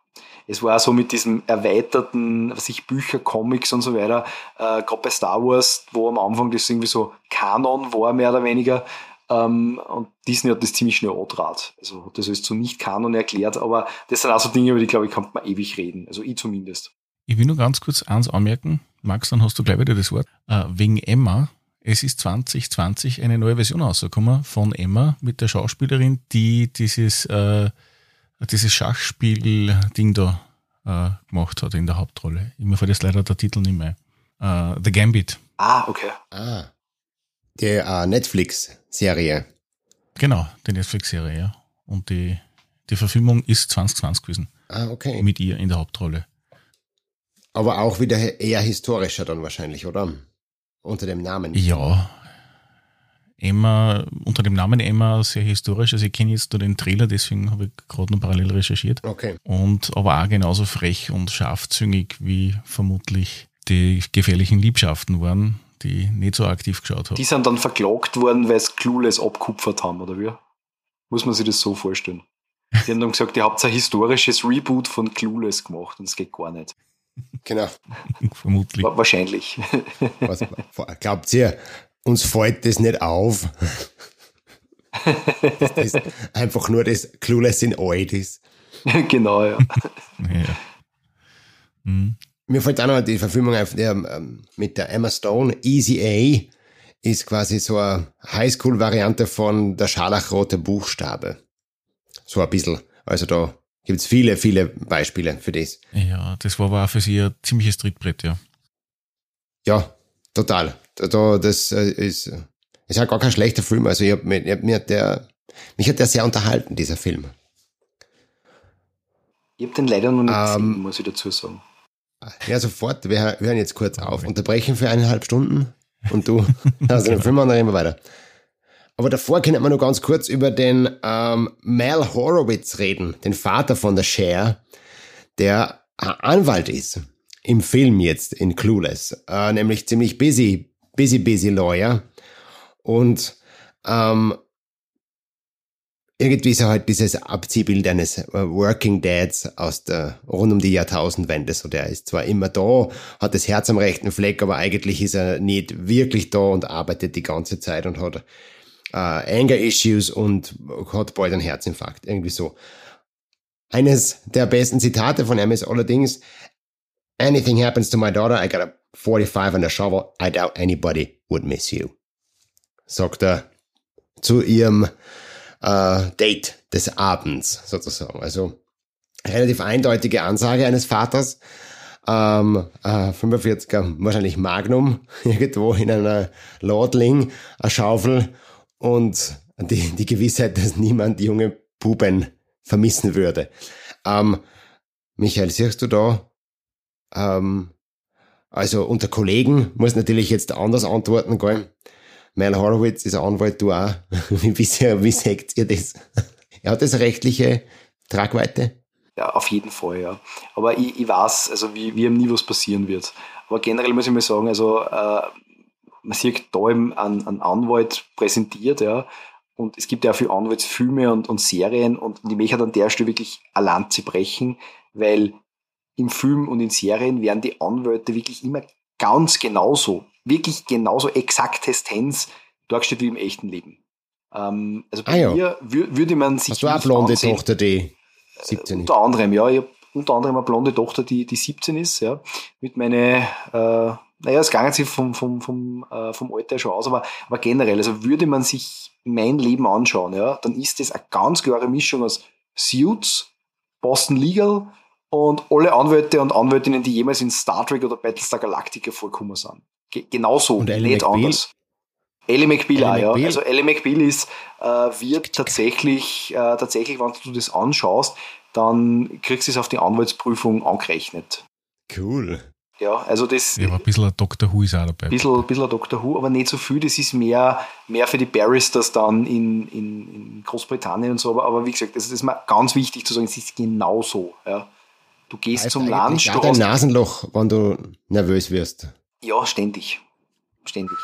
Es war so mit diesem erweiterten, was ich Bücher, Comics und so weiter, äh, gerade bei Star Wars, wo am Anfang das irgendwie so Kanon war, mehr oder weniger. Ähm, und Disney hat das ziemlich schnell antrat. Also hat das alles zu Nicht-Kanon erklärt, aber das sind auch so Dinge, über die, glaube ich, kann man ewig reden. Also ich zumindest. Ich will nur ganz kurz eins anmerken. Max, dann hast du gleich wieder das Wort. Äh, wegen Emma. Es ist 2020 eine neue Version rausgekommen von Emma mit der Schauspielerin, die dieses äh, dieses Schachspiel-Ding da äh, gemacht hat in der Hauptrolle. Immer fällt jetzt leider der Titel nicht mehr. Äh, The Gambit. Ah, okay. Ah. Die äh, Netflix-Serie. Genau, die Netflix-Serie, ja. Und die, die Verfilmung ist 2020 gewesen. Ah, okay. Mit ihr in der Hauptrolle. Aber auch wieder eher historischer dann wahrscheinlich, oder? Unter dem Namen. Ja, Emma, unter dem Namen Emma sehr historisch. Also ich kenne jetzt nur den Trailer, deswegen habe ich gerade noch parallel recherchiert. Okay. Und aber auch genauso frech und scharfzüngig wie vermutlich die gefährlichen Liebschaften waren, die nicht so aktiv geschaut haben. Die sind dann verklagt worden, weil sie Clueless abkupfert haben, oder wie? Muss man sich das so vorstellen? Die haben dann gesagt, ihr habt ein historisches Reboot von Clueless gemacht und es geht gar nicht. Genau. Vermutlich. Wahrscheinlich. Was, glaubt ihr, uns fällt das nicht auf. das ist einfach nur das Clueless in alt ist. genau, ja. ja. Mhm. Mir fällt auch noch die Verfilmung auf der, ähm, mit der Emma Stone. Easy A ist quasi so eine Highschool-Variante von der scharlachrote Buchstabe. So ein bisschen. Also da Gibt es viele, viele Beispiele für das. Ja, das war aber auch für sie ein ziemliches Trittbrett, ja. Ja, total. Da, das äh, ist, ist halt gar kein schlechter Film. Also ich hab, mir, mir hat der, mich hat der sehr unterhalten, dieser Film. Ich habe den leider noch nicht Ähm, gesehen, muss ich dazu sagen. Ja, sofort. Wir hö- hören jetzt kurz auf. Unterbrechen für eineinhalb Stunden und du, also den Film und dann wir weiter. Aber davor können wir noch ganz kurz über den ähm, Mal Horowitz reden, den Vater von der Cher, der Anwalt ist im Film jetzt in Clueless, äh, nämlich ziemlich busy, busy, busy Lawyer und ähm, irgendwie ist er halt dieses Abziehbild eines äh, Working Dads aus der, rund um die Jahrtausendwende. So, der ist zwar immer da, hat das Herz am rechten Fleck, aber eigentlich ist er nicht wirklich da und arbeitet die ganze Zeit und hat äh, Anger Issues und hat bald einen Herzinfarkt. Irgendwie so. Eines der besten Zitate von ihm ist allerdings, Anything happens to my daughter, I got a 45 and a shovel. I doubt anybody would miss you. Sagt er zu ihrem äh, Date des Abends sozusagen. Also relativ eindeutige Ansage eines Vaters. Ähm, äh, 45er, wahrscheinlich Magnum, irgendwo in einer Lordling, eine Schaufel und die, die Gewissheit, dass niemand junge Buben vermissen würde. Ähm, Michael, siehst du da, ähm, also unter Kollegen muss natürlich jetzt anders antworten, gell? Mel Horowitz ist Anwalt, du auch. Wie, wie, wie seht ihr das? Er hat das rechtliche Tragweite? Ja, auf jeden Fall, ja. Aber ich, ich weiß, also wie, wie ihm nie was passieren wird. Aber generell muss ich mal sagen, also äh, man sieht da eben einen, einen Anwalt präsentiert, ja. Und es gibt ja auch viele Anwaltsfilme und, und Serien und ich möchte an der Stelle wirklich eine Lanze brechen, weil im Film und in Serien werden die Anwälte wirklich immer ganz genauso, wirklich genauso exaktestens dargestellt wie im echten Leben. Ähm, also bei Ah, ja. mir wür würde man sich Hast du auch blonde ansehen- Tochter, die 17 ist? unter anderem, ja. Ich habe unter anderem eine blonde Tochter, die, die 17 ist, ja. Mit meine, äh, naja, es gangen sie vom, vom, vom, äh, vom Alter schon aus, aber, aber generell, also würde man sich mein Leben anschauen, ja, dann ist das eine ganz klare Mischung aus Suits, Boston Legal und alle Anwälte und Anwältinnen, die jemals in Star Trek oder Battlestar Galactica vorgekommen sind. Ge genauso, Und nicht McBeal? anders. Ellie McBeal, Ellie auch, ja. McBeal? Also Ellie McBeal ist, äh, wird tatsächlich, äh, tatsächlich, wenn du das anschaust, dann kriegst du es auf die Anwaltsprüfung angerechnet. Cool. Ja, also das Ja, aber ein bisschen ein Dr. Who ist auch dabei. ein bisschen, bisschen Dr. Who, aber nicht so viel. Das ist mehr, mehr für die Barristers dann in, in, in Großbritannien und so. Aber, aber wie gesagt, das ist mir ganz wichtig zu sagen, es ist genauso. Ja. Du gehst Heißt zum Lunch, du dein hast, Nasenloch, wenn du nervös wirst. Ja, ständig. Ständig.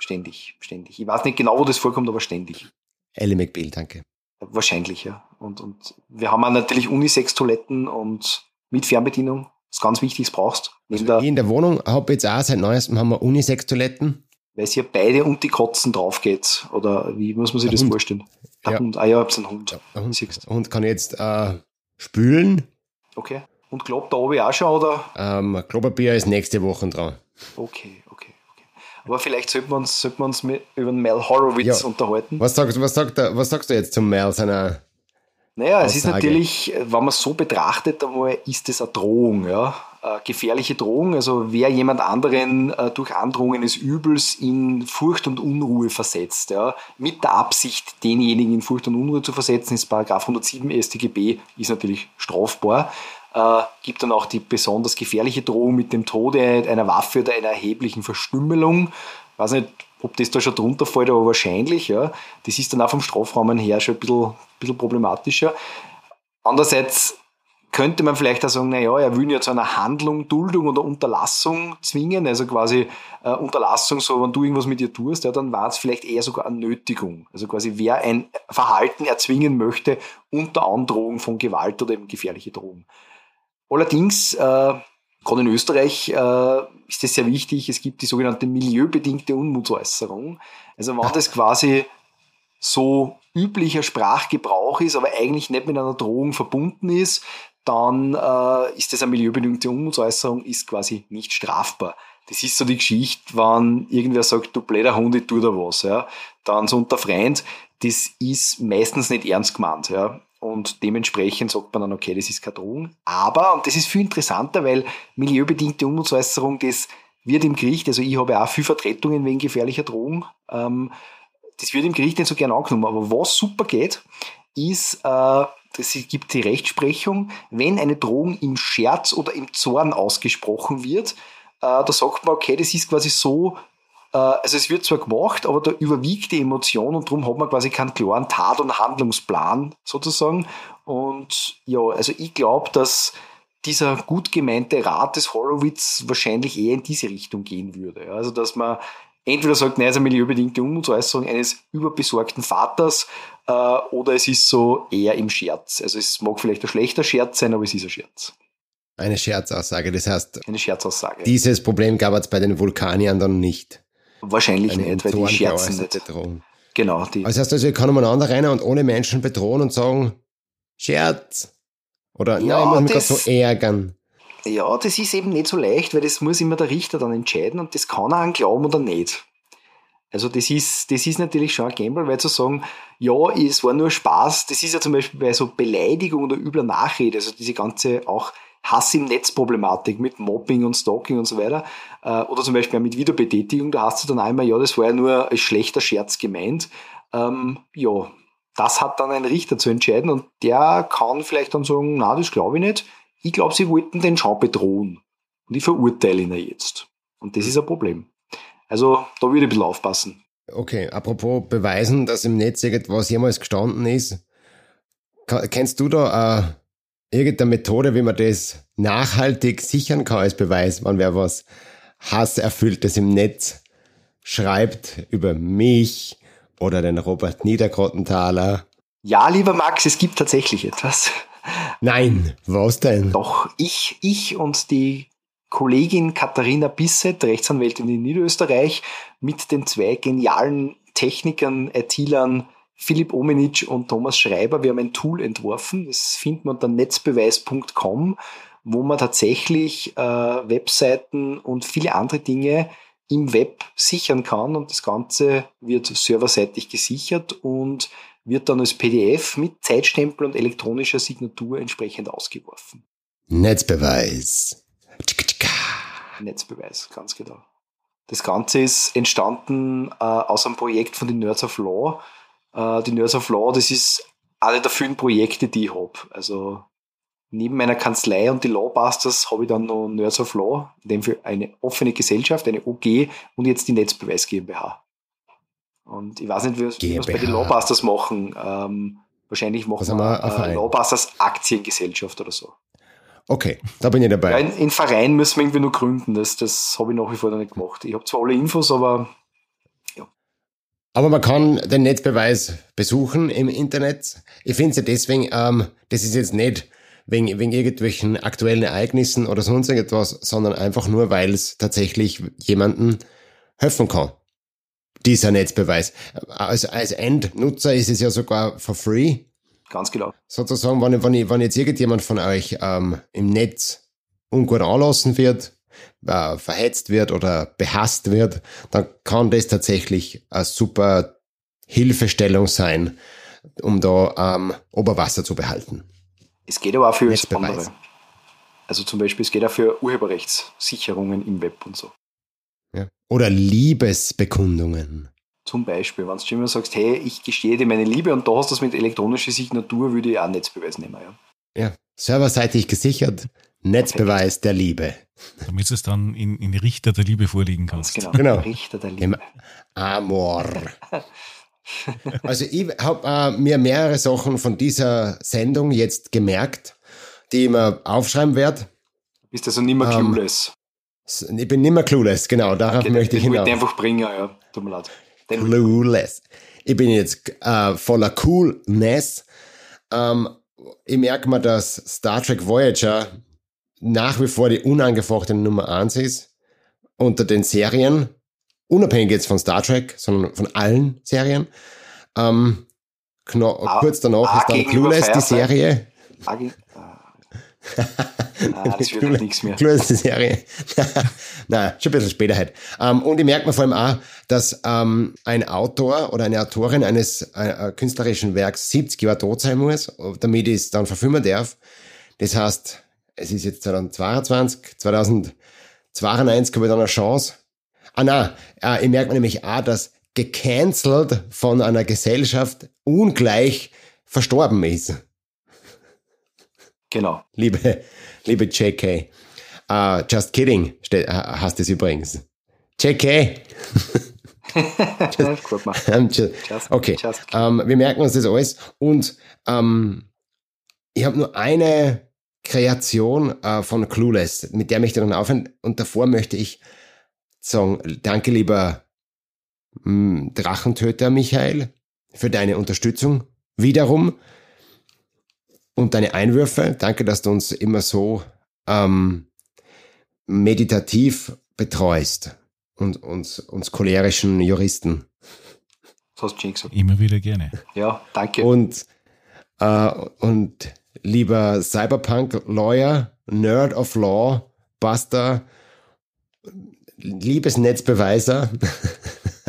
Ständig. Ständig. Ich weiß nicht genau, wo das vorkommt, aber ständig. Ellie McBeal, danke. Wahrscheinlich, ja. Und, und wir haben auch natürlich Unisex-Toiletten und mit Fernbedienung. Das ist ganz wichtig, das brauchst. Also ich der, in der Wohnung habe jetzt auch seit neuestem haben wir Unisex-Toiletten. weil es hier beide und die Kotzen drauf geht. Oder wie muss man sich Der das Hund. vorstellen? Der Ja. Hund. Ah ja, ich hab's einen Hund. Der Hund, Siehst. der Hund kann jetzt äh, spülen. Okay. Und glaubt da oben auch schon, oder? Ähm, Klopapier ist nächste Woche dran. Okay, okay, okay. Aber vielleicht sollten wir uns, sollten wir uns über den Mel Horowitz Ja. unterhalten. Was sagst, was, sagt der, was sagst du jetzt zum Mel seiner Naja, es ist Aussage. natürlich, wenn man es so betrachtet, einmal ist es eine Drohung, ja. Äh, gefährliche Drohung, also wer jemand anderen äh, durch Androhung eines Übels in Furcht und Unruhe versetzt, ja, mit der Absicht, denjenigen in Furcht und Unruhe zu versetzen, ist Paragraph 107 StGB, ist natürlich strafbar. Äh, gibt dann auch die besonders gefährliche Drohung mit dem Tode einer Waffe oder einer erheblichen Verstümmelung. Ich weiß nicht, ob das da schon drunter fällt, aber wahrscheinlich, ja. Das ist dann auch vom Strafrahmen her schon ein bisschen, bisschen problematischer. Andererseits könnte man vielleicht auch sagen, naja, er will ja zu einer Handlung, Duldung oder Unterlassung zwingen, also quasi äh, Unterlassung, so wenn du irgendwas mit ihr tust, ja, dann war es vielleicht eher sogar eine Nötigung. Also quasi wer ein Verhalten erzwingen möchte unter Androhung von Gewalt oder eben gefährliche Drohung. Allerdings, äh, gerade in Österreich äh, ist das sehr wichtig, es gibt die sogenannte milieubedingte Unmutsäußerung. Also wenn das quasi so üblicher Sprachgebrauch ist, aber eigentlich nicht mit einer Drohung verbunden ist, dann äh, ist das eine milieubedingte Unmutsäußerung, ist quasi nicht strafbar. Das ist so die Geschichte, wenn irgendwer sagt, du blöder Hund, ich tu da was, ja, dann so unter Freund, das ist meistens nicht ernst gemeint, ja. Und dementsprechend sagt man dann, okay, das ist keine Drohung. Aber, und das ist viel interessanter, weil milieubedingte Unmutsäußerung, das wird im Gericht, also ich habe auch viel Vertretungen wegen gefährlicher Drohung, ähm, das wird im Gericht nicht so gern angenommen. Aber was super geht, ist, äh, es gibt die Rechtsprechung, wenn eine Drohung im Scherz oder im Zorn ausgesprochen wird, äh, da sagt man, okay, das ist quasi so, also es wird zwar gemacht, aber da überwiegt die Emotion und darum hat man quasi keinen klaren Tat- und Handlungsplan sozusagen. Und ja, also ich glaube, dass dieser gut gemeinte Rat des Horowitz wahrscheinlich eher in diese Richtung gehen würde. Also dass man entweder sagt, nein, es ist eine milieubedingte Unmutsäußerung eines überbesorgten Vaters äh, oder es ist so eher im Scherz. Also es mag vielleicht ein schlechter Scherz sein, aber es ist ein Scherz. Eine Scherzaussage, das heißt. Eine Scherzaussage. Dieses Problem gab es bei den Vulkaniern dann nicht. Wahrscheinlich eine nicht, weil die scherzen nicht. Drohung. Genau. Die. Also heißt also, ich kann umeinander rennen und ohne Menschen bedrohen und sagen, Scherz. Oder ja, nein, ich muss mich gerade so ärgern. Ja, das ist eben nicht so leicht, weil das muss immer der Richter dann entscheiden und das kann er an glauben oder nicht. Also das ist, das ist natürlich schon ein Gamble, weil zu sagen, ja, es war nur Spaß, das ist ja zum Beispiel bei so Beleidigung oder übler Nachrede, also diese ganze auch Hass im Netz Problematik mit Mobbing und Stalking und so weiter, äh, oder zum Beispiel mit Wiederbetätigung, da hast du dann einmal, ja, das war ja nur ein schlechter Scherz gemeint. Ähm, ja, das hat dann ein Richter zu entscheiden und der kann vielleicht dann sagen, na, das glaube ich nicht. Ich glaube, sie wollten den schon bedrohen. Und ich verurteile ihn jetzt. Und das ist ein Problem. Also da würde ich ein bisschen aufpassen. Okay, apropos beweisen, dass im Netz irgendwas jemals gestanden ist. Kennst du da äh, irgendeine Methode, wie man das nachhaltig sichern kann als Beweis, wenn wer was Hasserfülltes im Netz schreibt über mich oder den Robert Niedergrottenthaler? Ja, lieber Max, es gibt tatsächlich etwas. Nein, was denn? Doch, ich, ich und die Kollegin Katharina Bisset, Rechtsanwältin in Niederösterreich, mit den zwei genialen Technikern, IT-Lern Philipp Omenitsch und Thomas Schreiber, wir haben ein Tool entworfen, das findet man unter netzbeweis.com, wo man tatsächlich äh, Webseiten und viele andere Dinge im Web sichern kann und das Ganze wird serverseitig gesichert und wird dann als PDF mit Zeitstempel und elektronischer Signatur entsprechend ausgeworfen. Netzbeweis. Netzbeweis, ganz genau. Das Ganze ist entstanden äh, aus einem Projekt von den Nerds of Law. Äh, die Nerds of Law, das ist eine der vielen Projekte, die ich habe. Also neben meiner Kanzlei und die Lawbusters habe ich dann noch Nerds of Law, in dem für eine offene Gesellschaft, eine OG und jetzt die Netzbeweis GmbH. Und ich weiß nicht, wie wir es bei den Lawbusters machen. Ähm, wahrscheinlich machen wir, wir äh, Lawbusters Aktiengesellschaft oder so. Okay, da bin ich dabei. Ja, in, in Verein müssen wir irgendwie nur gründen. Das, das habe ich nach wie vor noch nicht gemacht. Ich habe zwar alle Infos, aber. Aber man kann den Netzbeweis besuchen im Internet. Ich finde es ja deswegen, ähm, das ist jetzt nicht wegen, wegen irgendwelchen aktuellen Ereignissen oder sonst irgendwas, sondern einfach nur, weil es tatsächlich jemanden helfen kann dieser Netzbeweis. Also als Endnutzer ist es ja sogar for free. Ganz genau. Sozusagen, wenn, wenn, wenn jetzt irgendjemand von euch ähm, im Netz ungut anlassen wird, äh, verhetzt wird oder behasst wird, dann kann das tatsächlich eine super Hilfestellung sein, um da ähm, Oberwasser zu behalten. Es geht aber auch für das andere. Also zum Beispiel, es geht auch für Urheberrechtssicherungen im Web und so. Ja. Oder Liebesbekundungen. Zum Beispiel, wenn du immer sagst, hey, ich gestehe dir meine Liebe und da hast du das mit elektronischer Signatur, würde ich auch Netzbeweis nehmen. Ja, ja serverseitig gesichert, Netzbeweis der Liebe. Damit es dann in, in Richter der Liebe vorliegen kannst. Genau, genau. Richter der Liebe. Im Amor. also ich habe äh, mir mehrere Sachen von dieser Sendung jetzt gemerkt, die ich mir aufschreiben werde. Bist also nicht mehr ähm, clueless. Ich bin nicht mehr clueless, genau, darauf okay, möchte ich hinaus. Ich einfach bringen, ja, tut mir leid. Den clueless. Ich bin jetzt äh, voller Coolness. Ähm, ich merke mal, dass Star Trek Voyager nach wie vor die unangefochtene Nummer eins ist unter den Serien, unabhängig jetzt von Star Trek, sondern von allen Serien. Ähm, ah, kurz danach ist dann Clueless, die Serie. Ah, das wird nichts mehr. Clueless Serie. Nein, schon ein bisschen später halt. Um, und ich merke mir vor allem auch, dass um, ein Autor oder eine Autorin eines äh, äh künstlerischen Werks 70 Jahre tot sein muss, damit ich es dann verfilmen darf. Das heißt, es ist jetzt 2022, 2092 habe ich dann eine Chance. Ah nein, äh, ich merke mir nämlich auch, dass gecancelt von einer Gesellschaft ungleich verstorben ist. Genau. Liebe, liebe JK. Uh, äh, just kidding, hast es übrigens. JK. just, just, okay, just um, ähm, wir merken uns das alles. Und um, ähm, ich habe nur eine Kreation uh, von Clueless, mit der möchte ich dann aufhören. Und davor möchte ich sagen, danke lieber hm, Drachentöter Michael für deine Unterstützung. Wiederum und deine Einwürfe. Danke, dass du uns immer so ähm, meditativ betreust und uns, uns cholerischen Juristen. Das hast du gesagt. Immer wieder gerne. Ja, danke. Und, äh, und lieber Cyberpunk-Lawyer, Nerd of Law, Buster, liebes Netzbeweiser,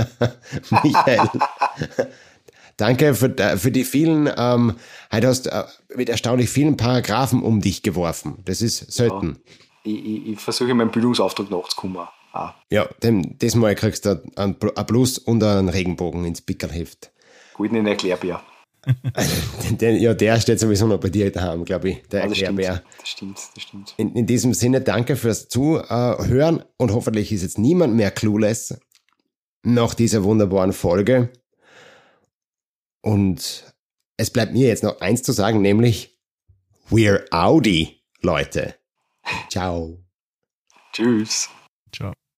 Michael. Danke für, äh, für die vielen, ähm, heute hast äh, mit erstaunlich vielen Paragraphen um dich geworfen. Das ist selten. Ja, ich, ich, ich versuche meinen Bildungsauftrag nachzukommen. Ah. Ja, dem, das Mal kriegst du ein, ein Plus und einen Regenbogen ins Pickerheft. Gut, in den ja, der steht sowieso noch bei dir daheim, glaube ich, der ja, das Erklärbär. Stimmt, das stimmt, das stimmt. In, in diesem Sinne, danke fürs Zuhören und hoffentlich ist jetzt niemand mehr clueless nach dieser wunderbaren Folge. Und es bleibt mir jetzt noch eins zu sagen, nämlich We're Audi, Leute. Ciao. Tschüss. Ciao.